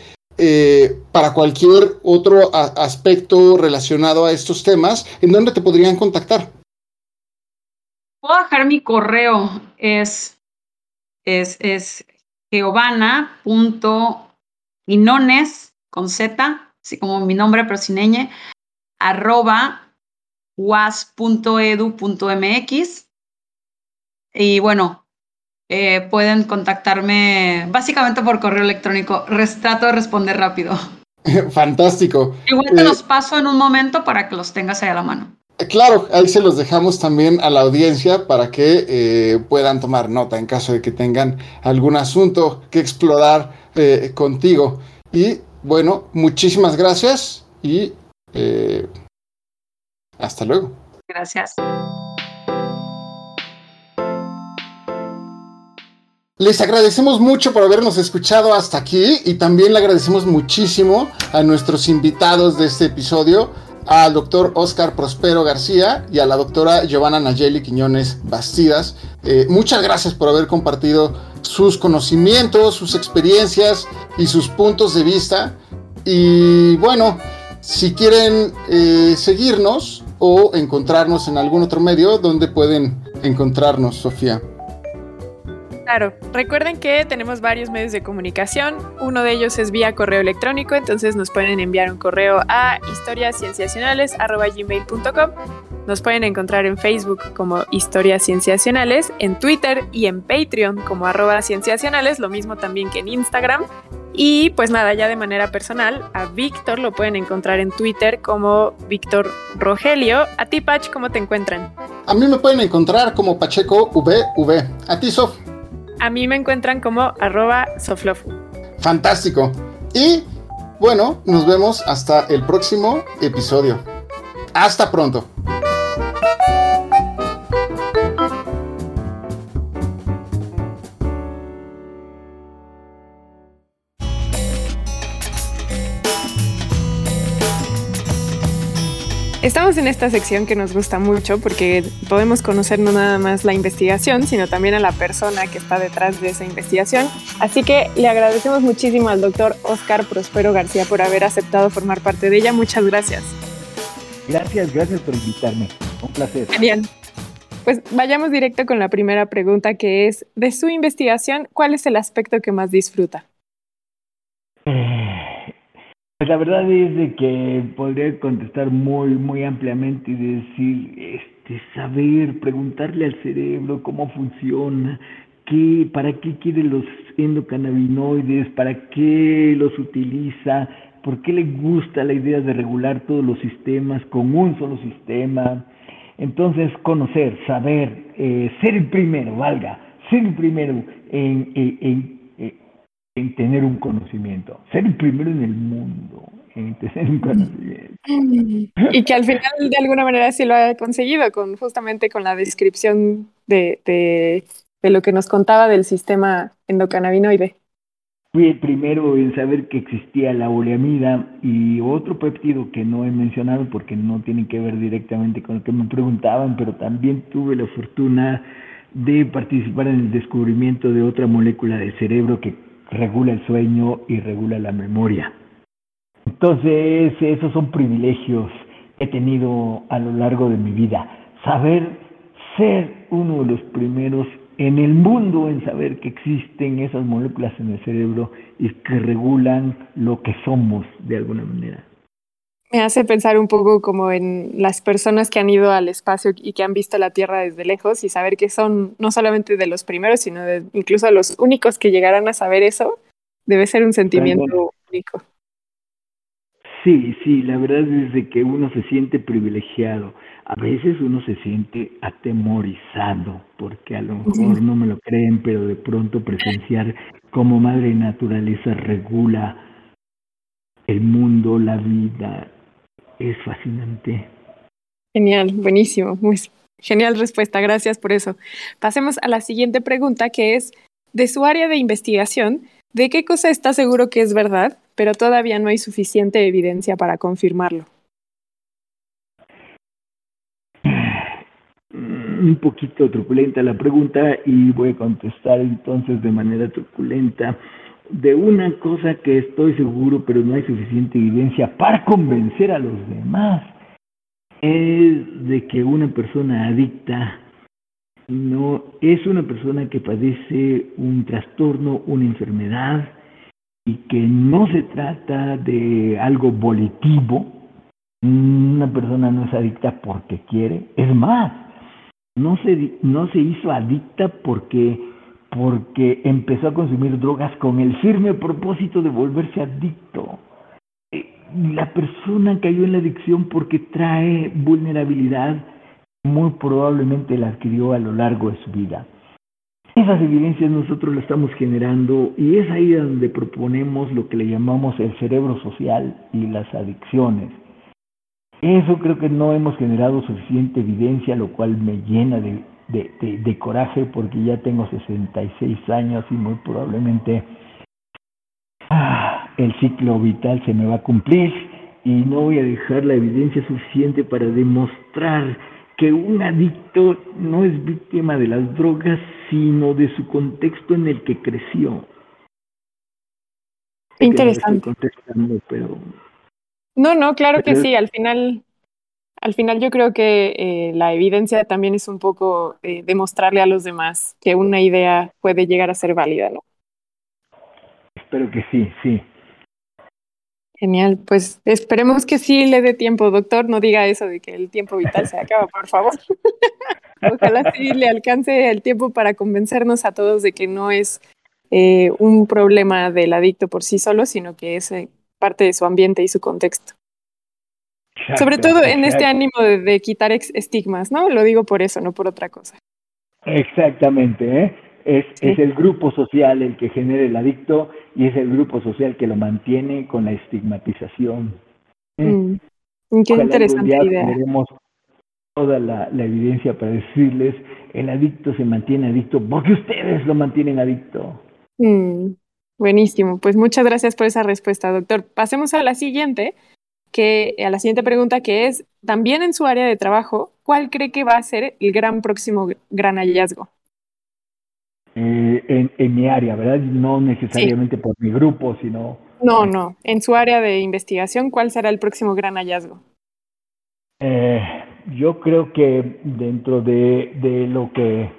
para cualquier otro aspecto relacionado a estos temas, ¿en dónde te podrían contactar? Puedo dejar mi correo, es es, es con Z, así como mi nombre, pero sin ñ, arroba was.edu.mx. Y bueno, eh, pueden contactarme básicamente por correo electrónico. Trato de responder rápido. Fantástico. Igual te los paso en un momento para que los tengas ahí a la mano. Claro, ahí se los dejamos también a la audiencia para que eh, puedan tomar nota en caso de que tengan algún asunto que explorar eh, contigo. Y bueno, muchísimas gracias y eh, hasta luego. Gracias. Les agradecemos mucho por habernos escuchado hasta aquí y también le agradecemos muchísimo a nuestros invitados de este episodio al doctor Oscar Prospero García y a la doctora Giovanna Nayeli Quiñones Bastidas. Eh, muchas gracias por haber compartido sus conocimientos, sus experiencias y sus puntos de vista. Y bueno, si quieren eh, seguirnos o encontrarnos en algún otro medio, ¿dónde pueden encontrarnos, Sofía? Claro, recuerden que tenemos varios medios de comunicación. Uno de ellos es vía correo electrónico, entonces nos pueden enviar un correo a historiascienciacionales.gmail.com. Nos pueden encontrar en Facebook como Historias Cienciacionales, en Twitter y en Patreon como arroba cienciacionales, lo mismo también que en Instagram. Y pues nada, ya de manera personal, a Víctor lo pueden encontrar en Twitter como Víctor Rogelio. A ti, Pach, ¿cómo te encuentran? A mí me pueden encontrar como Pacheco VV. A ti, Sof. A mí me encuentran como arroba soflofu. Fantástico. Y bueno, nos vemos hasta el próximo episodio. Hasta pronto. Estamos en esta sección que nos gusta mucho porque podemos conocer no nada más la investigación, sino también a la persona que está detrás de esa investigación. Así que le agradecemos muchísimo al doctor Oscar Prospero García por haber aceptado formar parte de ella. Muchas gracias. Gracias, gracias por invitarme. Un placer. Bien. Pues vayamos directo con la primera pregunta que es, de su investigación, ¿cuál es el aspecto que más disfruta? Eh, pues la verdad es de que podría contestar muy, muy ampliamente y decir, este, saber, preguntarle al cerebro cómo funciona, qué, para qué quiere los endocannabinoides, para qué los utiliza, por qué le gusta la idea de regular todos los sistemas con un solo sistema. Entonces, conocer, saber, eh, ser el primero, valga, ser el primero en, tener un conocimiento, ser el primero en el mundo en tener un conocimiento. Y que al final de alguna manera sí lo ha conseguido, con justamente con la descripción de, de, de lo que nos contaba del sistema endocannabinoide. Fui el primero en saber que existía la oleamida y otro péptido que no he mencionado porque no tiene que ver directamente con lo que me preguntaban, pero también tuve la fortuna de participar en el descubrimiento de otra molécula del cerebro que regula el sueño y regula la memoria. Entonces, esos son privilegios que he tenido a lo largo de mi vida. Saber ser uno de los primeros en el mundo en saber que existen esas moléculas en el cerebro y que regulan lo que somos de alguna manera. Me hace pensar un poco como en las personas que han ido al espacio y que han visto la Tierra desde lejos y saber que son no solamente de los primeros, sino de incluso los únicos que llegarán a saber eso, debe ser un sentimiento único. Sí, sí, la verdad es de que uno se siente privilegiado. A veces uno se siente atemorizado, porque a lo mejor no me lo creen, pero de pronto presenciar cómo Madre Naturaleza regula el mundo, la vida, es fascinante. Genial, buenísimo, muy genial respuesta, gracias por eso. Pasemos a la siguiente pregunta que es, de su área de investigación, ¿de qué cosa está seguro que es verdad, pero todavía no hay suficiente evidencia para confirmarlo? Un poquito truculenta la pregunta y voy a contestar entonces de manera truculenta de una cosa que estoy seguro, pero no hay suficiente evidencia para convencer a los demás, es de que una persona adicta no es una persona que padece un trastorno, una enfermedad, y que no se trata de algo volitivo. Una persona no es adicta porque quiere, es más, no se, no se hizo adicta porque porque empezó a consumir drogas con el firme propósito de volverse adicto. E, la persona cayó en la adicción porque trae vulnerabilidad, muy probablemente la adquirió a lo largo de su vida. Esas evidencias nosotros las estamos generando y es ahí donde proponemos lo que le llamamos el cerebro social y las adicciones. Eso creo que no hemos generado suficiente evidencia, lo cual me llena de, de, coraje porque ya tengo 66 años y muy probablemente ah, el ciclo vital se me va a cumplir y no voy a dejar la evidencia suficiente para demostrar que un adicto no es víctima de las drogas, sino de su contexto en el que creció. Interesante. No, no, claro que sí. Al final, al final yo creo que eh, la evidencia también es un poco eh, demostrarle a los demás que una idea puede llegar a ser válida, ¿no? Espero que sí, sí. Genial, pues esperemos que sí le dé tiempo, doctor. No diga eso de que el tiempo vital se acaba, por favor. Ojalá sí le alcance el tiempo para convencernos a todos de que no es eh, un problema del adicto por sí solo, sino que es eh, parte de su ambiente y su contexto. Sobre todo en este ánimo de, quitar estigmas, ¿no? Lo digo por eso, no por otra cosa. Exactamente, ¿eh? Es, es, el grupo social el que genera el adicto y es el grupo social que lo mantiene con la estigmatización. ¿Eh? Mm, qué interesante idea. Tenemos toda la, evidencia para decirles el adicto se mantiene adicto porque ustedes lo mantienen adicto. Mm, buenísimo, pues muchas gracias por esa respuesta, doctor. Pasemos a la siguiente, que a la siguiente pregunta que es, también en su área de trabajo, ¿cuál cree que va a ser el gran próximo gran hallazgo? Eh, en, mi área, ¿verdad? No necesariamente por mi grupo, sino... No, no. En su área de investigación, ¿cuál será el próximo gran hallazgo? Eh, yo creo que dentro de, de, lo que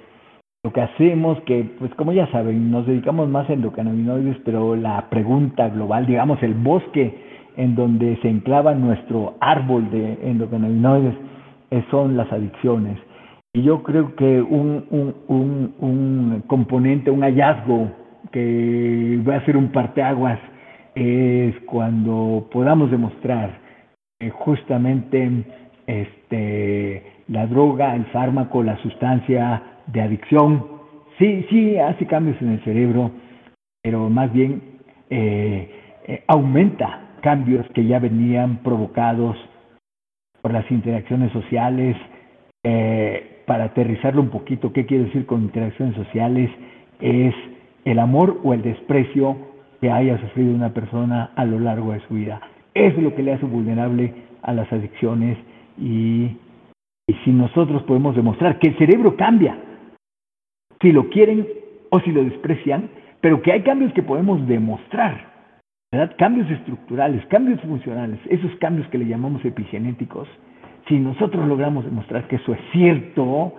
lo que hacemos, que pues como ya saben, nos dedicamos más a endocannabinoides, pero la pregunta global, digamos, el bosque en donde se enclava nuestro árbol de endocannabinoides eh, son las adicciones. Y yo creo que un, un, un, componente, un hallazgo que va a ser un parteaguas es cuando podamos demostrar que justamente este, la droga, el fármaco, la sustancia de adicción, sí, sí hace cambios en el cerebro, pero más bien eh, eh, aumenta cambios que ya venían provocados por las interacciones sociales, eh, para aterrizarlo un poquito, ¿qué quiere decir con interacciones sociales? Es el amor o el desprecio que haya sufrido una persona a lo largo de su vida. Es lo que le hace vulnerable a las adicciones y si nosotros podemos demostrar que el cerebro cambia, si lo quieren o si lo desprecian, pero que hay cambios que podemos demostrar, Cambios estructurales, cambios funcionales, esos cambios que le llamamos epigenéticos, si nosotros logramos demostrar que eso es cierto,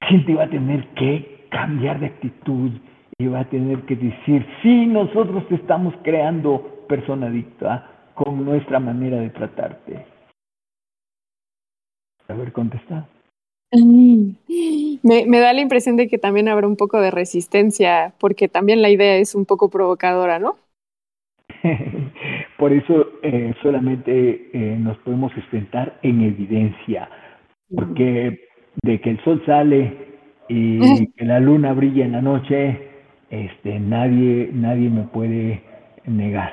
la gente va a tener que cambiar de actitud y va a tener que decir, sí, nosotros te estamos creando persona adicta con nuestra manera de tratarte. A ver, contesta. Me, me, da la impresión de que también habrá un poco de resistencia, porque también la idea es un poco provocadora, ¿no? Por eso eh, solamente eh, nos podemos sustentar en evidencia, porque de que el sol sale y que la luna brilla en la noche, este, nadie, nadie me puede negar.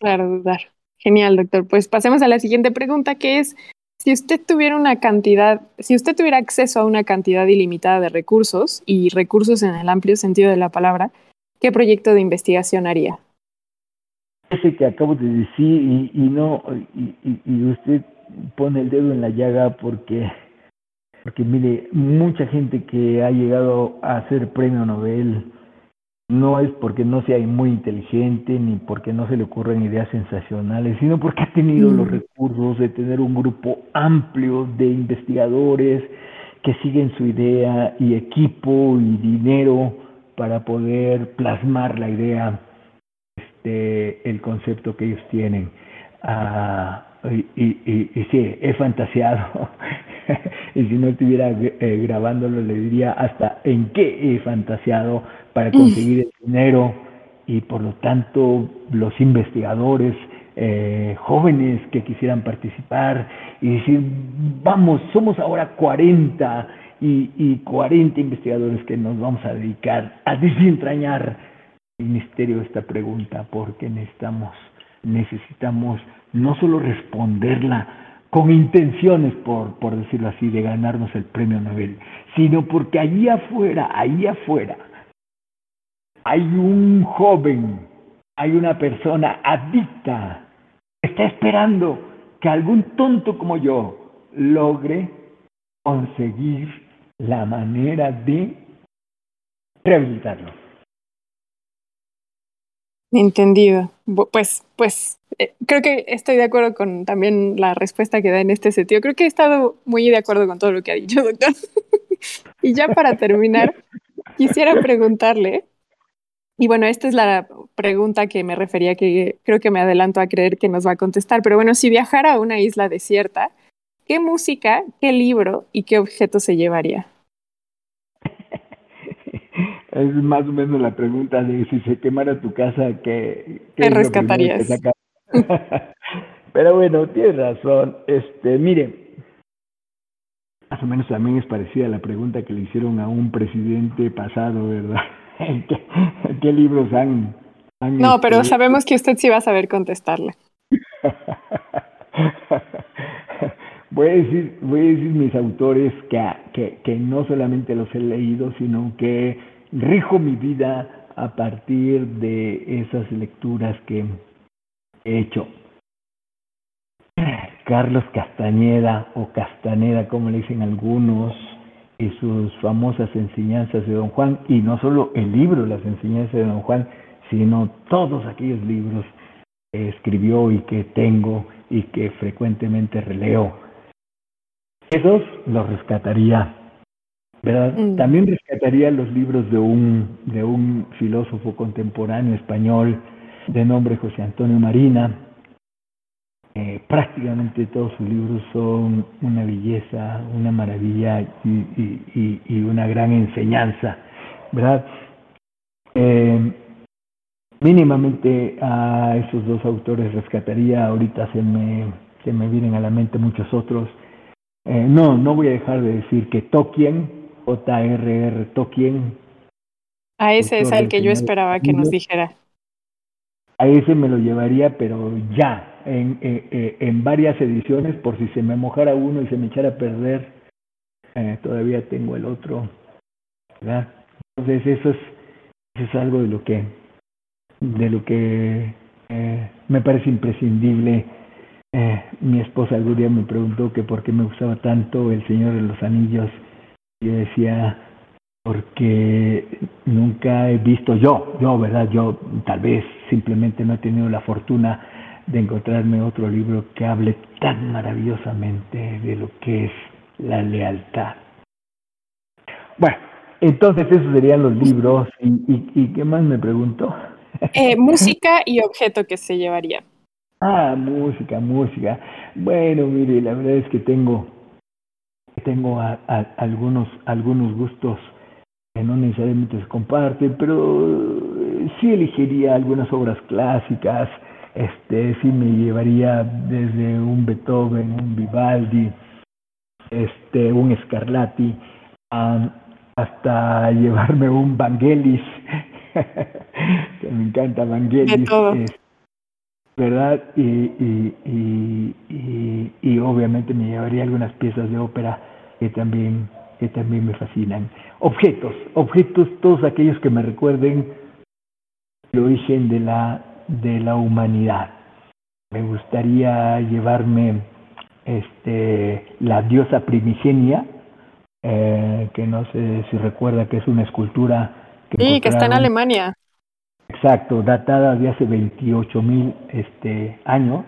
Claro, dudar. Genial, doctor. Pues pasemos a la siguiente pregunta, que es, si usted tuviera una cantidad, si usted tuviera acceso a una cantidad ilimitada de recursos y recursos en el amplio sentido de la palabra, ¿qué proyecto de investigación haría? Ese que acabo de decir y, y no y, y, usted pone el dedo en la llaga porque porque mire mucha gente que ha llegado a ser premio Nobel no es porque no sea muy inteligente ni porque no se le ocurran ideas sensacionales, sino porque ha tenido los mm. recursos de tener un grupo amplio de investigadores que siguen su idea y equipo y dinero para poder plasmar la idea el concepto que ellos tienen. Ah, y, y, y, sí, he fantaseado. y si no estuviera eh, grabándolo, le diría hasta en qué he fantaseado para conseguir el dinero y por lo tanto los investigadores eh, jóvenes que quisieran participar y decir, vamos, somos ahora 40 y, y 40 investigadores que nos vamos a dedicar a desentrañar el misterio de esta pregunta, porque necesitamos, necesitamos no solo responderla, con intenciones, por, decirlo así, de ganarnos el premio Nobel, sino porque allí afuera, ahí afuera, hay un joven, hay una persona adicta, está esperando que algún tonto como yo logre conseguir la manera de rehabilitarlo. Entendido. Pues, pues eh, creo que estoy de acuerdo con también la respuesta que da en este sentido. Creo que he estado muy de acuerdo con todo lo que ha dicho, doctor. y ya para terminar, quisiera preguntarle, y bueno, esta es la pregunta que me refería, que creo que me adelanto a creer que nos va a contestar, pero bueno, si viajara a una isla desierta, ¿qué música, qué libro y qué objeto se llevaría? Es más o menos la pregunta de si se quemara tu casa, ¿qué, qué rescatarías? Pero bueno, tienes razón. Este, mire, más o menos también es parecida a la pregunta que le hicieron a un presidente pasado, ¿verdad? ¿Qué, libros han, No, pero sabemos que usted sí va a saber contestarle. voy a decir, voy a decir mis autores que, que, que no solamente los he leído, sino que rijo mi vida a partir de esas lecturas que he hecho. Carlos Castañeda o Castaneda, como le dicen algunos, y sus famosas enseñanzas de Don Juan, y no solo el libro, las enseñanzas de Don Juan, sino todos aquellos libros que escribió y que tengo y que frecuentemente releo. Esos los rescataría Mm. También rescataría los libros de un, de un filósofo contemporáneo español de nombre José Antonio Marina. Eh, prácticamente todos sus libros son una belleza, una maravilla y, y, una gran enseñanza, ¿verdad? Eh, mínimamente a esos dos autores rescataría, ahorita se me, se me vienen a la mente muchos otros. Eh, no, no voy a dejar de decir que Tolkien, J.R.R. Tolkien. A ese es el que yo esperaba que nos dijera. A ese me lo llevaría, pero ya, en, en, varias ediciones, por si se me mojara uno y se me echara a perder, eh, todavía tengo el otro. ¿verdad? Entonces eso es, eso es algo de lo que, de lo que eh, me parece imprescindible. Eh, mi esposa algún día me preguntó que por qué me gustaba tanto El Señor de los Anillos yo decía, porque nunca he visto yo, yo, ¿verdad? Yo tal vez simplemente no he tenido la fortuna de encontrarme otro libro que hable tan maravillosamente de lo que es la lealtad. Bueno, entonces esos serían los libros. ¿Y, y, qué más me preguntó? Eh, música y objeto que se llevaría. Ah, música, música. Bueno, mire, la verdad es que tengo tengo algunos, algunos gustos que no necesariamente se comparten, pero eh, sí elegiría algunas obras clásicas, este, sí me llevaría desde un Beethoven, un Vivaldi, este, un Scarlatti, hasta llevarme un Vangelis, que me encanta Vangelis. ¿Verdad? Y, y, y, y, obviamente me llevaría algunas piezas de ópera que también, que también me fascinan. Objetos, objetos todos aquellos que me recuerden el origen de la, de la humanidad. Me gustaría llevarme este, la diosa primigenia, eh, que no sé si recuerda que es una escultura. Que sí, que está en Alemania. Exacto, datada de hace 28 mil este, años,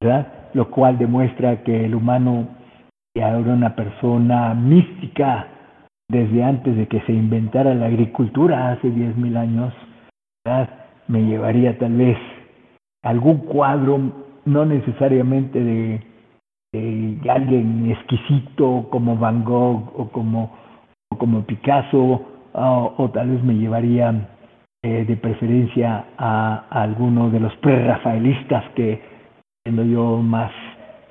¿verdad? Lo cual demuestra que el humano era una persona mística desde antes de que se inventara la agricultura hace 10 mil años, ¿verdad? Me llevaría tal vez algún cuadro, no necesariamente de, alguien exquisito como Van Gogh o como, como Picasso, o tal vez me llevaría eh, de preferencia a, alguno de los prerrafaelistas que siendo yo más,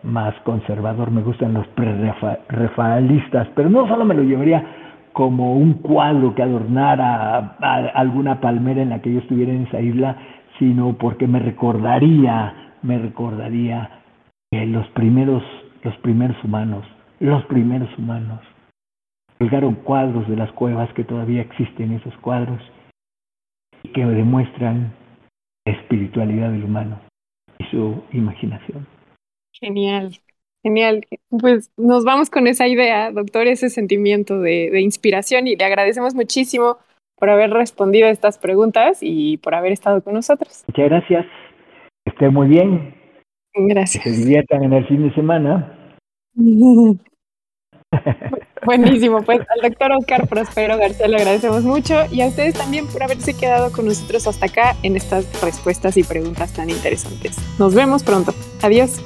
más conservador, me gustan los pre-rafaelistas, pero no solo me lo llevaría como un cuadro que adornara alguna palmera en la que yo estuviera en esa isla, sino porque me recordaría, me recordaría que los primeros, los primeros humanos, los primeros humanos, colgaron cuadros de las cuevas que todavía existen esos cuadros que demuestran la espiritualidad del humano y su imaginación. Genial, genial. Pues nos vamos con esa idea, doctor, ese sentimiento de, de inspiración y le agradecemos muchísimo por haber respondido a estas preguntas y por haber estado con nosotros. Muchas gracias. Que esté muy bien. Gracias. Que se diviertan en el fin de semana. Buenísimo, pues al doctor Oscar Prospero García le agradecemos mucho y a ustedes también por haberse quedado con nosotros hasta acá en estas respuestas y preguntas tan interesantes. Nos vemos pronto. Adiós.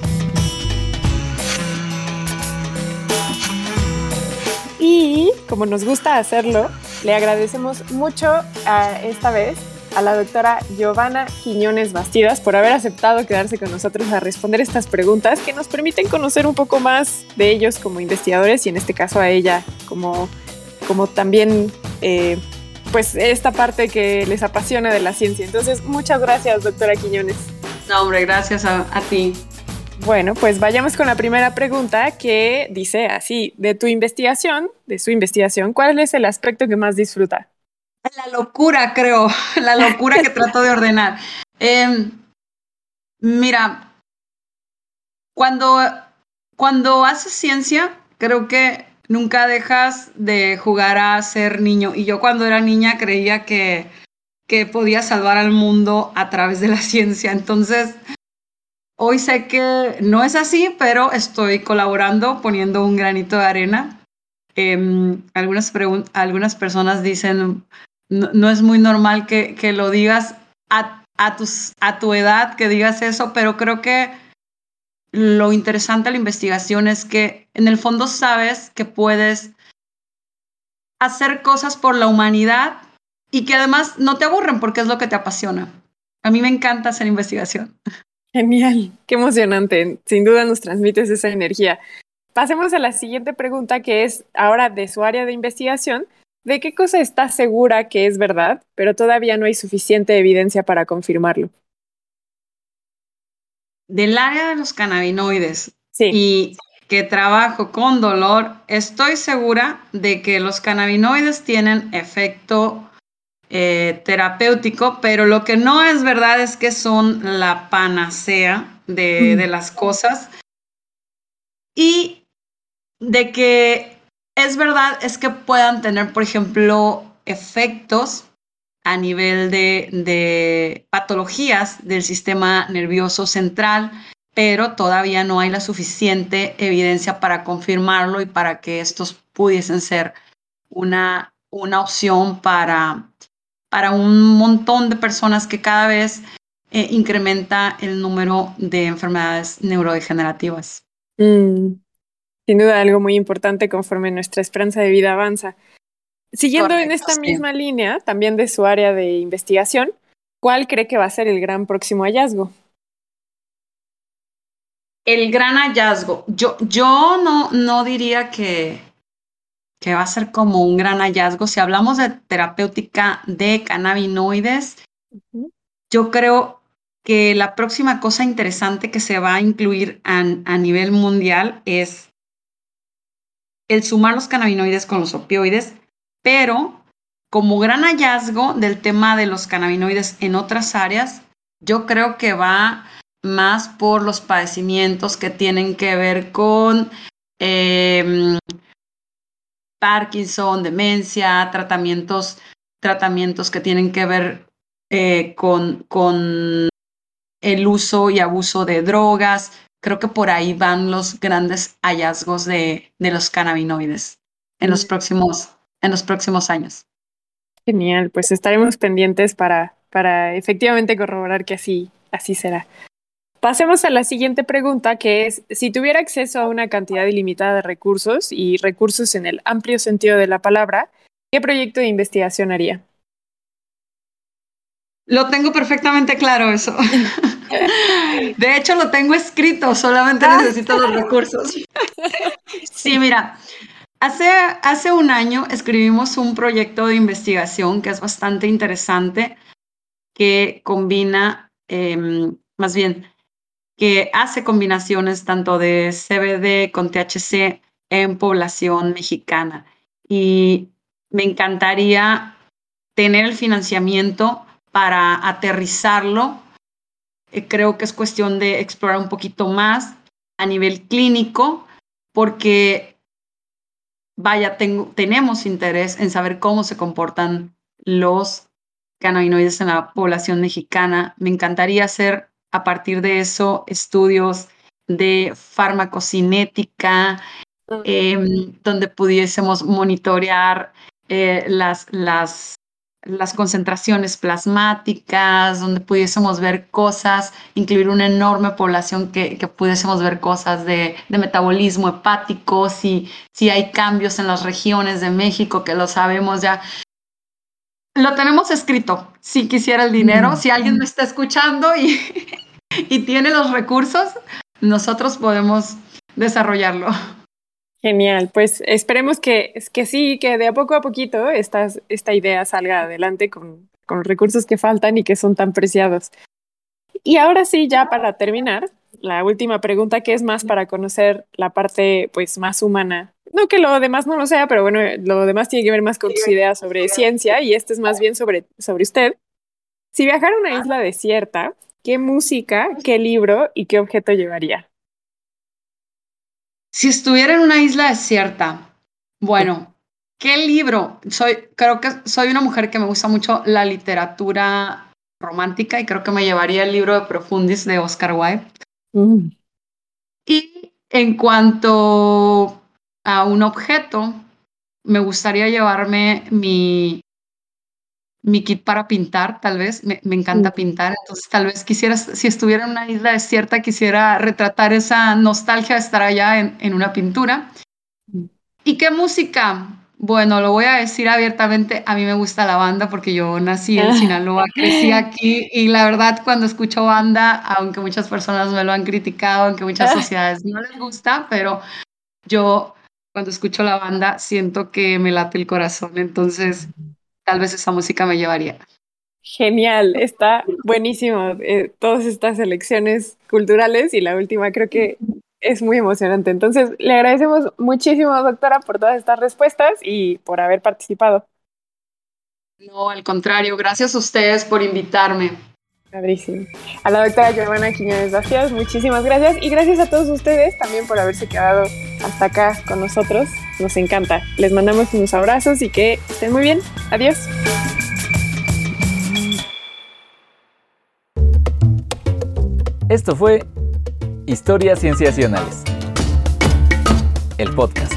Y como nos gusta hacerlo, le agradecemos mucho a esta vez a la doctora Giovanna Quiñones Bastidas por haber aceptado quedarse con nosotros a responder estas preguntas que nos permiten conocer un poco más de ellos como investigadores y en este caso a ella como, como también eh, pues esta parte que les apasiona de la ciencia. Entonces, muchas gracias, doctora Quiñones. No, hombre, gracias a, a ti. Bueno, pues vayamos con la primera pregunta que dice así, de tu investigación, de su investigación, ¿cuál es el aspecto que más disfruta? La locura, creo, la locura que trato de ordenar. Em, mira, cuando, cuando haces ciencia, creo que nunca dejas de jugar a ser niño. Y yo cuando era niña creía que, que podía salvar al mundo a través de la ciencia. Entonces, hoy sé que no es así, pero estoy colaborando, poniendo un granito de arena. Eh, algunas, algunas personas dicen, no, es muy normal que, que lo digas a, a, tus, a tu edad, que digas eso, pero creo que lo interesante de la investigación es que en el fondo sabes que puedes hacer cosas por la humanidad y que además no te aburren porque es lo que te apasiona. A mí me encanta hacer investigación. Genial, qué emocionante. Sin duda nos transmites esa energía. Pasemos a la siguiente pregunta que es ahora de su área de investigación ¿De qué cosa está segura que es verdad, pero todavía no hay suficiente evidencia para confirmarlo? Del área de los cannabinoides sí. y que trabajo con dolor, estoy segura de que los cannabinoides tienen efecto eh, terapéutico, pero lo que no es verdad es que son la panacea de, mm. de las cosas y de que es verdad, es que puedan tener, por ejemplo, efectos a nivel de, patologías del sistema nervioso central, pero todavía no hay la suficiente evidencia para confirmarlo y para que estos pudiesen ser una, una opción para, para un montón de personas que cada vez eh, incrementa el número de enfermedades neurodegenerativas. Mm sin duda algo muy importante conforme nuestra esperanza de vida avanza. Siguiendo en esta misma línea, también de su área de investigación, ¿cuál cree que va a ser el gran próximo hallazgo? El gran hallazgo. Yo, yo no, no diría que, que va a ser como un gran hallazgo. Si hablamos de terapéutica de cannabinoides, yo creo que la próxima cosa interesante que se va a incluir a nivel mundial es el sumar los cannabinoides con los opioides, pero como gran hallazgo del tema de los cannabinoides en otras áreas, yo creo que va más por los padecimientos que tienen que ver con em, Parkinson, demencia, tratamientos, tratamientos que tienen que ver eh, con, con el uso y abuso de drogas, creo que por ahí van los grandes hallazgos de, de los cannabinoides en los, próximos, en los próximos años. Genial, pues estaremos pendientes para, para efectivamente corroborar que así, así será. Pasemos a la siguiente pregunta, que es, si tuviera acceso a una cantidad ilimitada de recursos y recursos en el amplio sentido de la palabra, ¿qué proyecto de investigación haría? Lo tengo perfectamente claro eso. De hecho, lo tengo escrito, solamente ah. necesito los recursos. Sí, mira, hace, hace un año escribimos un proyecto de investigación que es bastante interesante, que combina, em, más bien, que hace combinaciones tanto de CBD con THC en población mexicana. Y me encantaría tener el financiamiento para aterrizarlo. Eh, creo que es cuestión de explorar un poquito más a nivel clínico, porque, vaya, tenemos interés en saber cómo se comportan los cannabinoides en la población mexicana. Me encantaría hacer a partir de eso estudios de farmacocinética, em, donde pudiésemos monitorear eh, las, las, las concentraciones plasmáticas, donde pudiésemos ver cosas, incluir una enorme población que, que pudiésemos ver cosas de, de, metabolismo hepático, si, si hay cambios en las regiones de México, que lo sabemos ya. Lo tenemos escrito, si quisiera el dinero, si alguien me está escuchando y, y tiene los recursos, nosotros podemos desarrollarlo. Genial, pues esperemos que, que sí, que de a poco a poquito esta, esta idea salga adelante con, con los recursos que faltan y que son tan preciados. Y ahora sí, ya para terminar, la última pregunta que es más para conocer la parte pues más humana. No que lo demás no lo sea, pero bueno, lo demás tiene que ver más con tus ideas sobre ciencia y este es más bien sobre, sobre usted. Si viajara a una isla desierta, ¿qué música, qué libro y qué objeto llevaría? Si estuviera en una isla desierta, bueno, ¿qué libro? Soy, creo que soy una mujer que me gusta mucho la literatura romántica y creo que me llevaría el libro de Profundis de Oscar Wilde. Mm. Y en cuanto a un objeto, me gustaría llevarme mi mi kit para pintar, tal vez, me, encanta pintar, entonces tal vez quisiera, si estuviera en una isla desierta, quisiera retratar esa nostalgia de estar allá en, una pintura. ¿Y qué música? Bueno, lo voy a decir abiertamente, a mí me gusta la banda porque yo nací en Sinaloa, crecí aquí y la verdad cuando escucho banda, aunque muchas personas me lo han criticado, aunque muchas sociedades no les gusta, pero yo cuando escucho la banda siento que me late el corazón, entonces tal vez esa música me llevaría. Genial, está buenísimo eh, todas estas elecciones culturales y la última creo que es muy emocionante. Entonces, le agradecemos muchísimo, doctora, por todas estas respuestas y por haber participado. No, al contrario, gracias a ustedes por invitarme. A la doctora Giovanna Quiñones Vacías, muchísimas gracias y gracias a todos ustedes también por haberse quedado hasta acá con nosotros. Nos encanta. Les mandamos unos abrazos y que estén muy bien. Adiós. Esto fue Historias Cienciacionales. El podcast.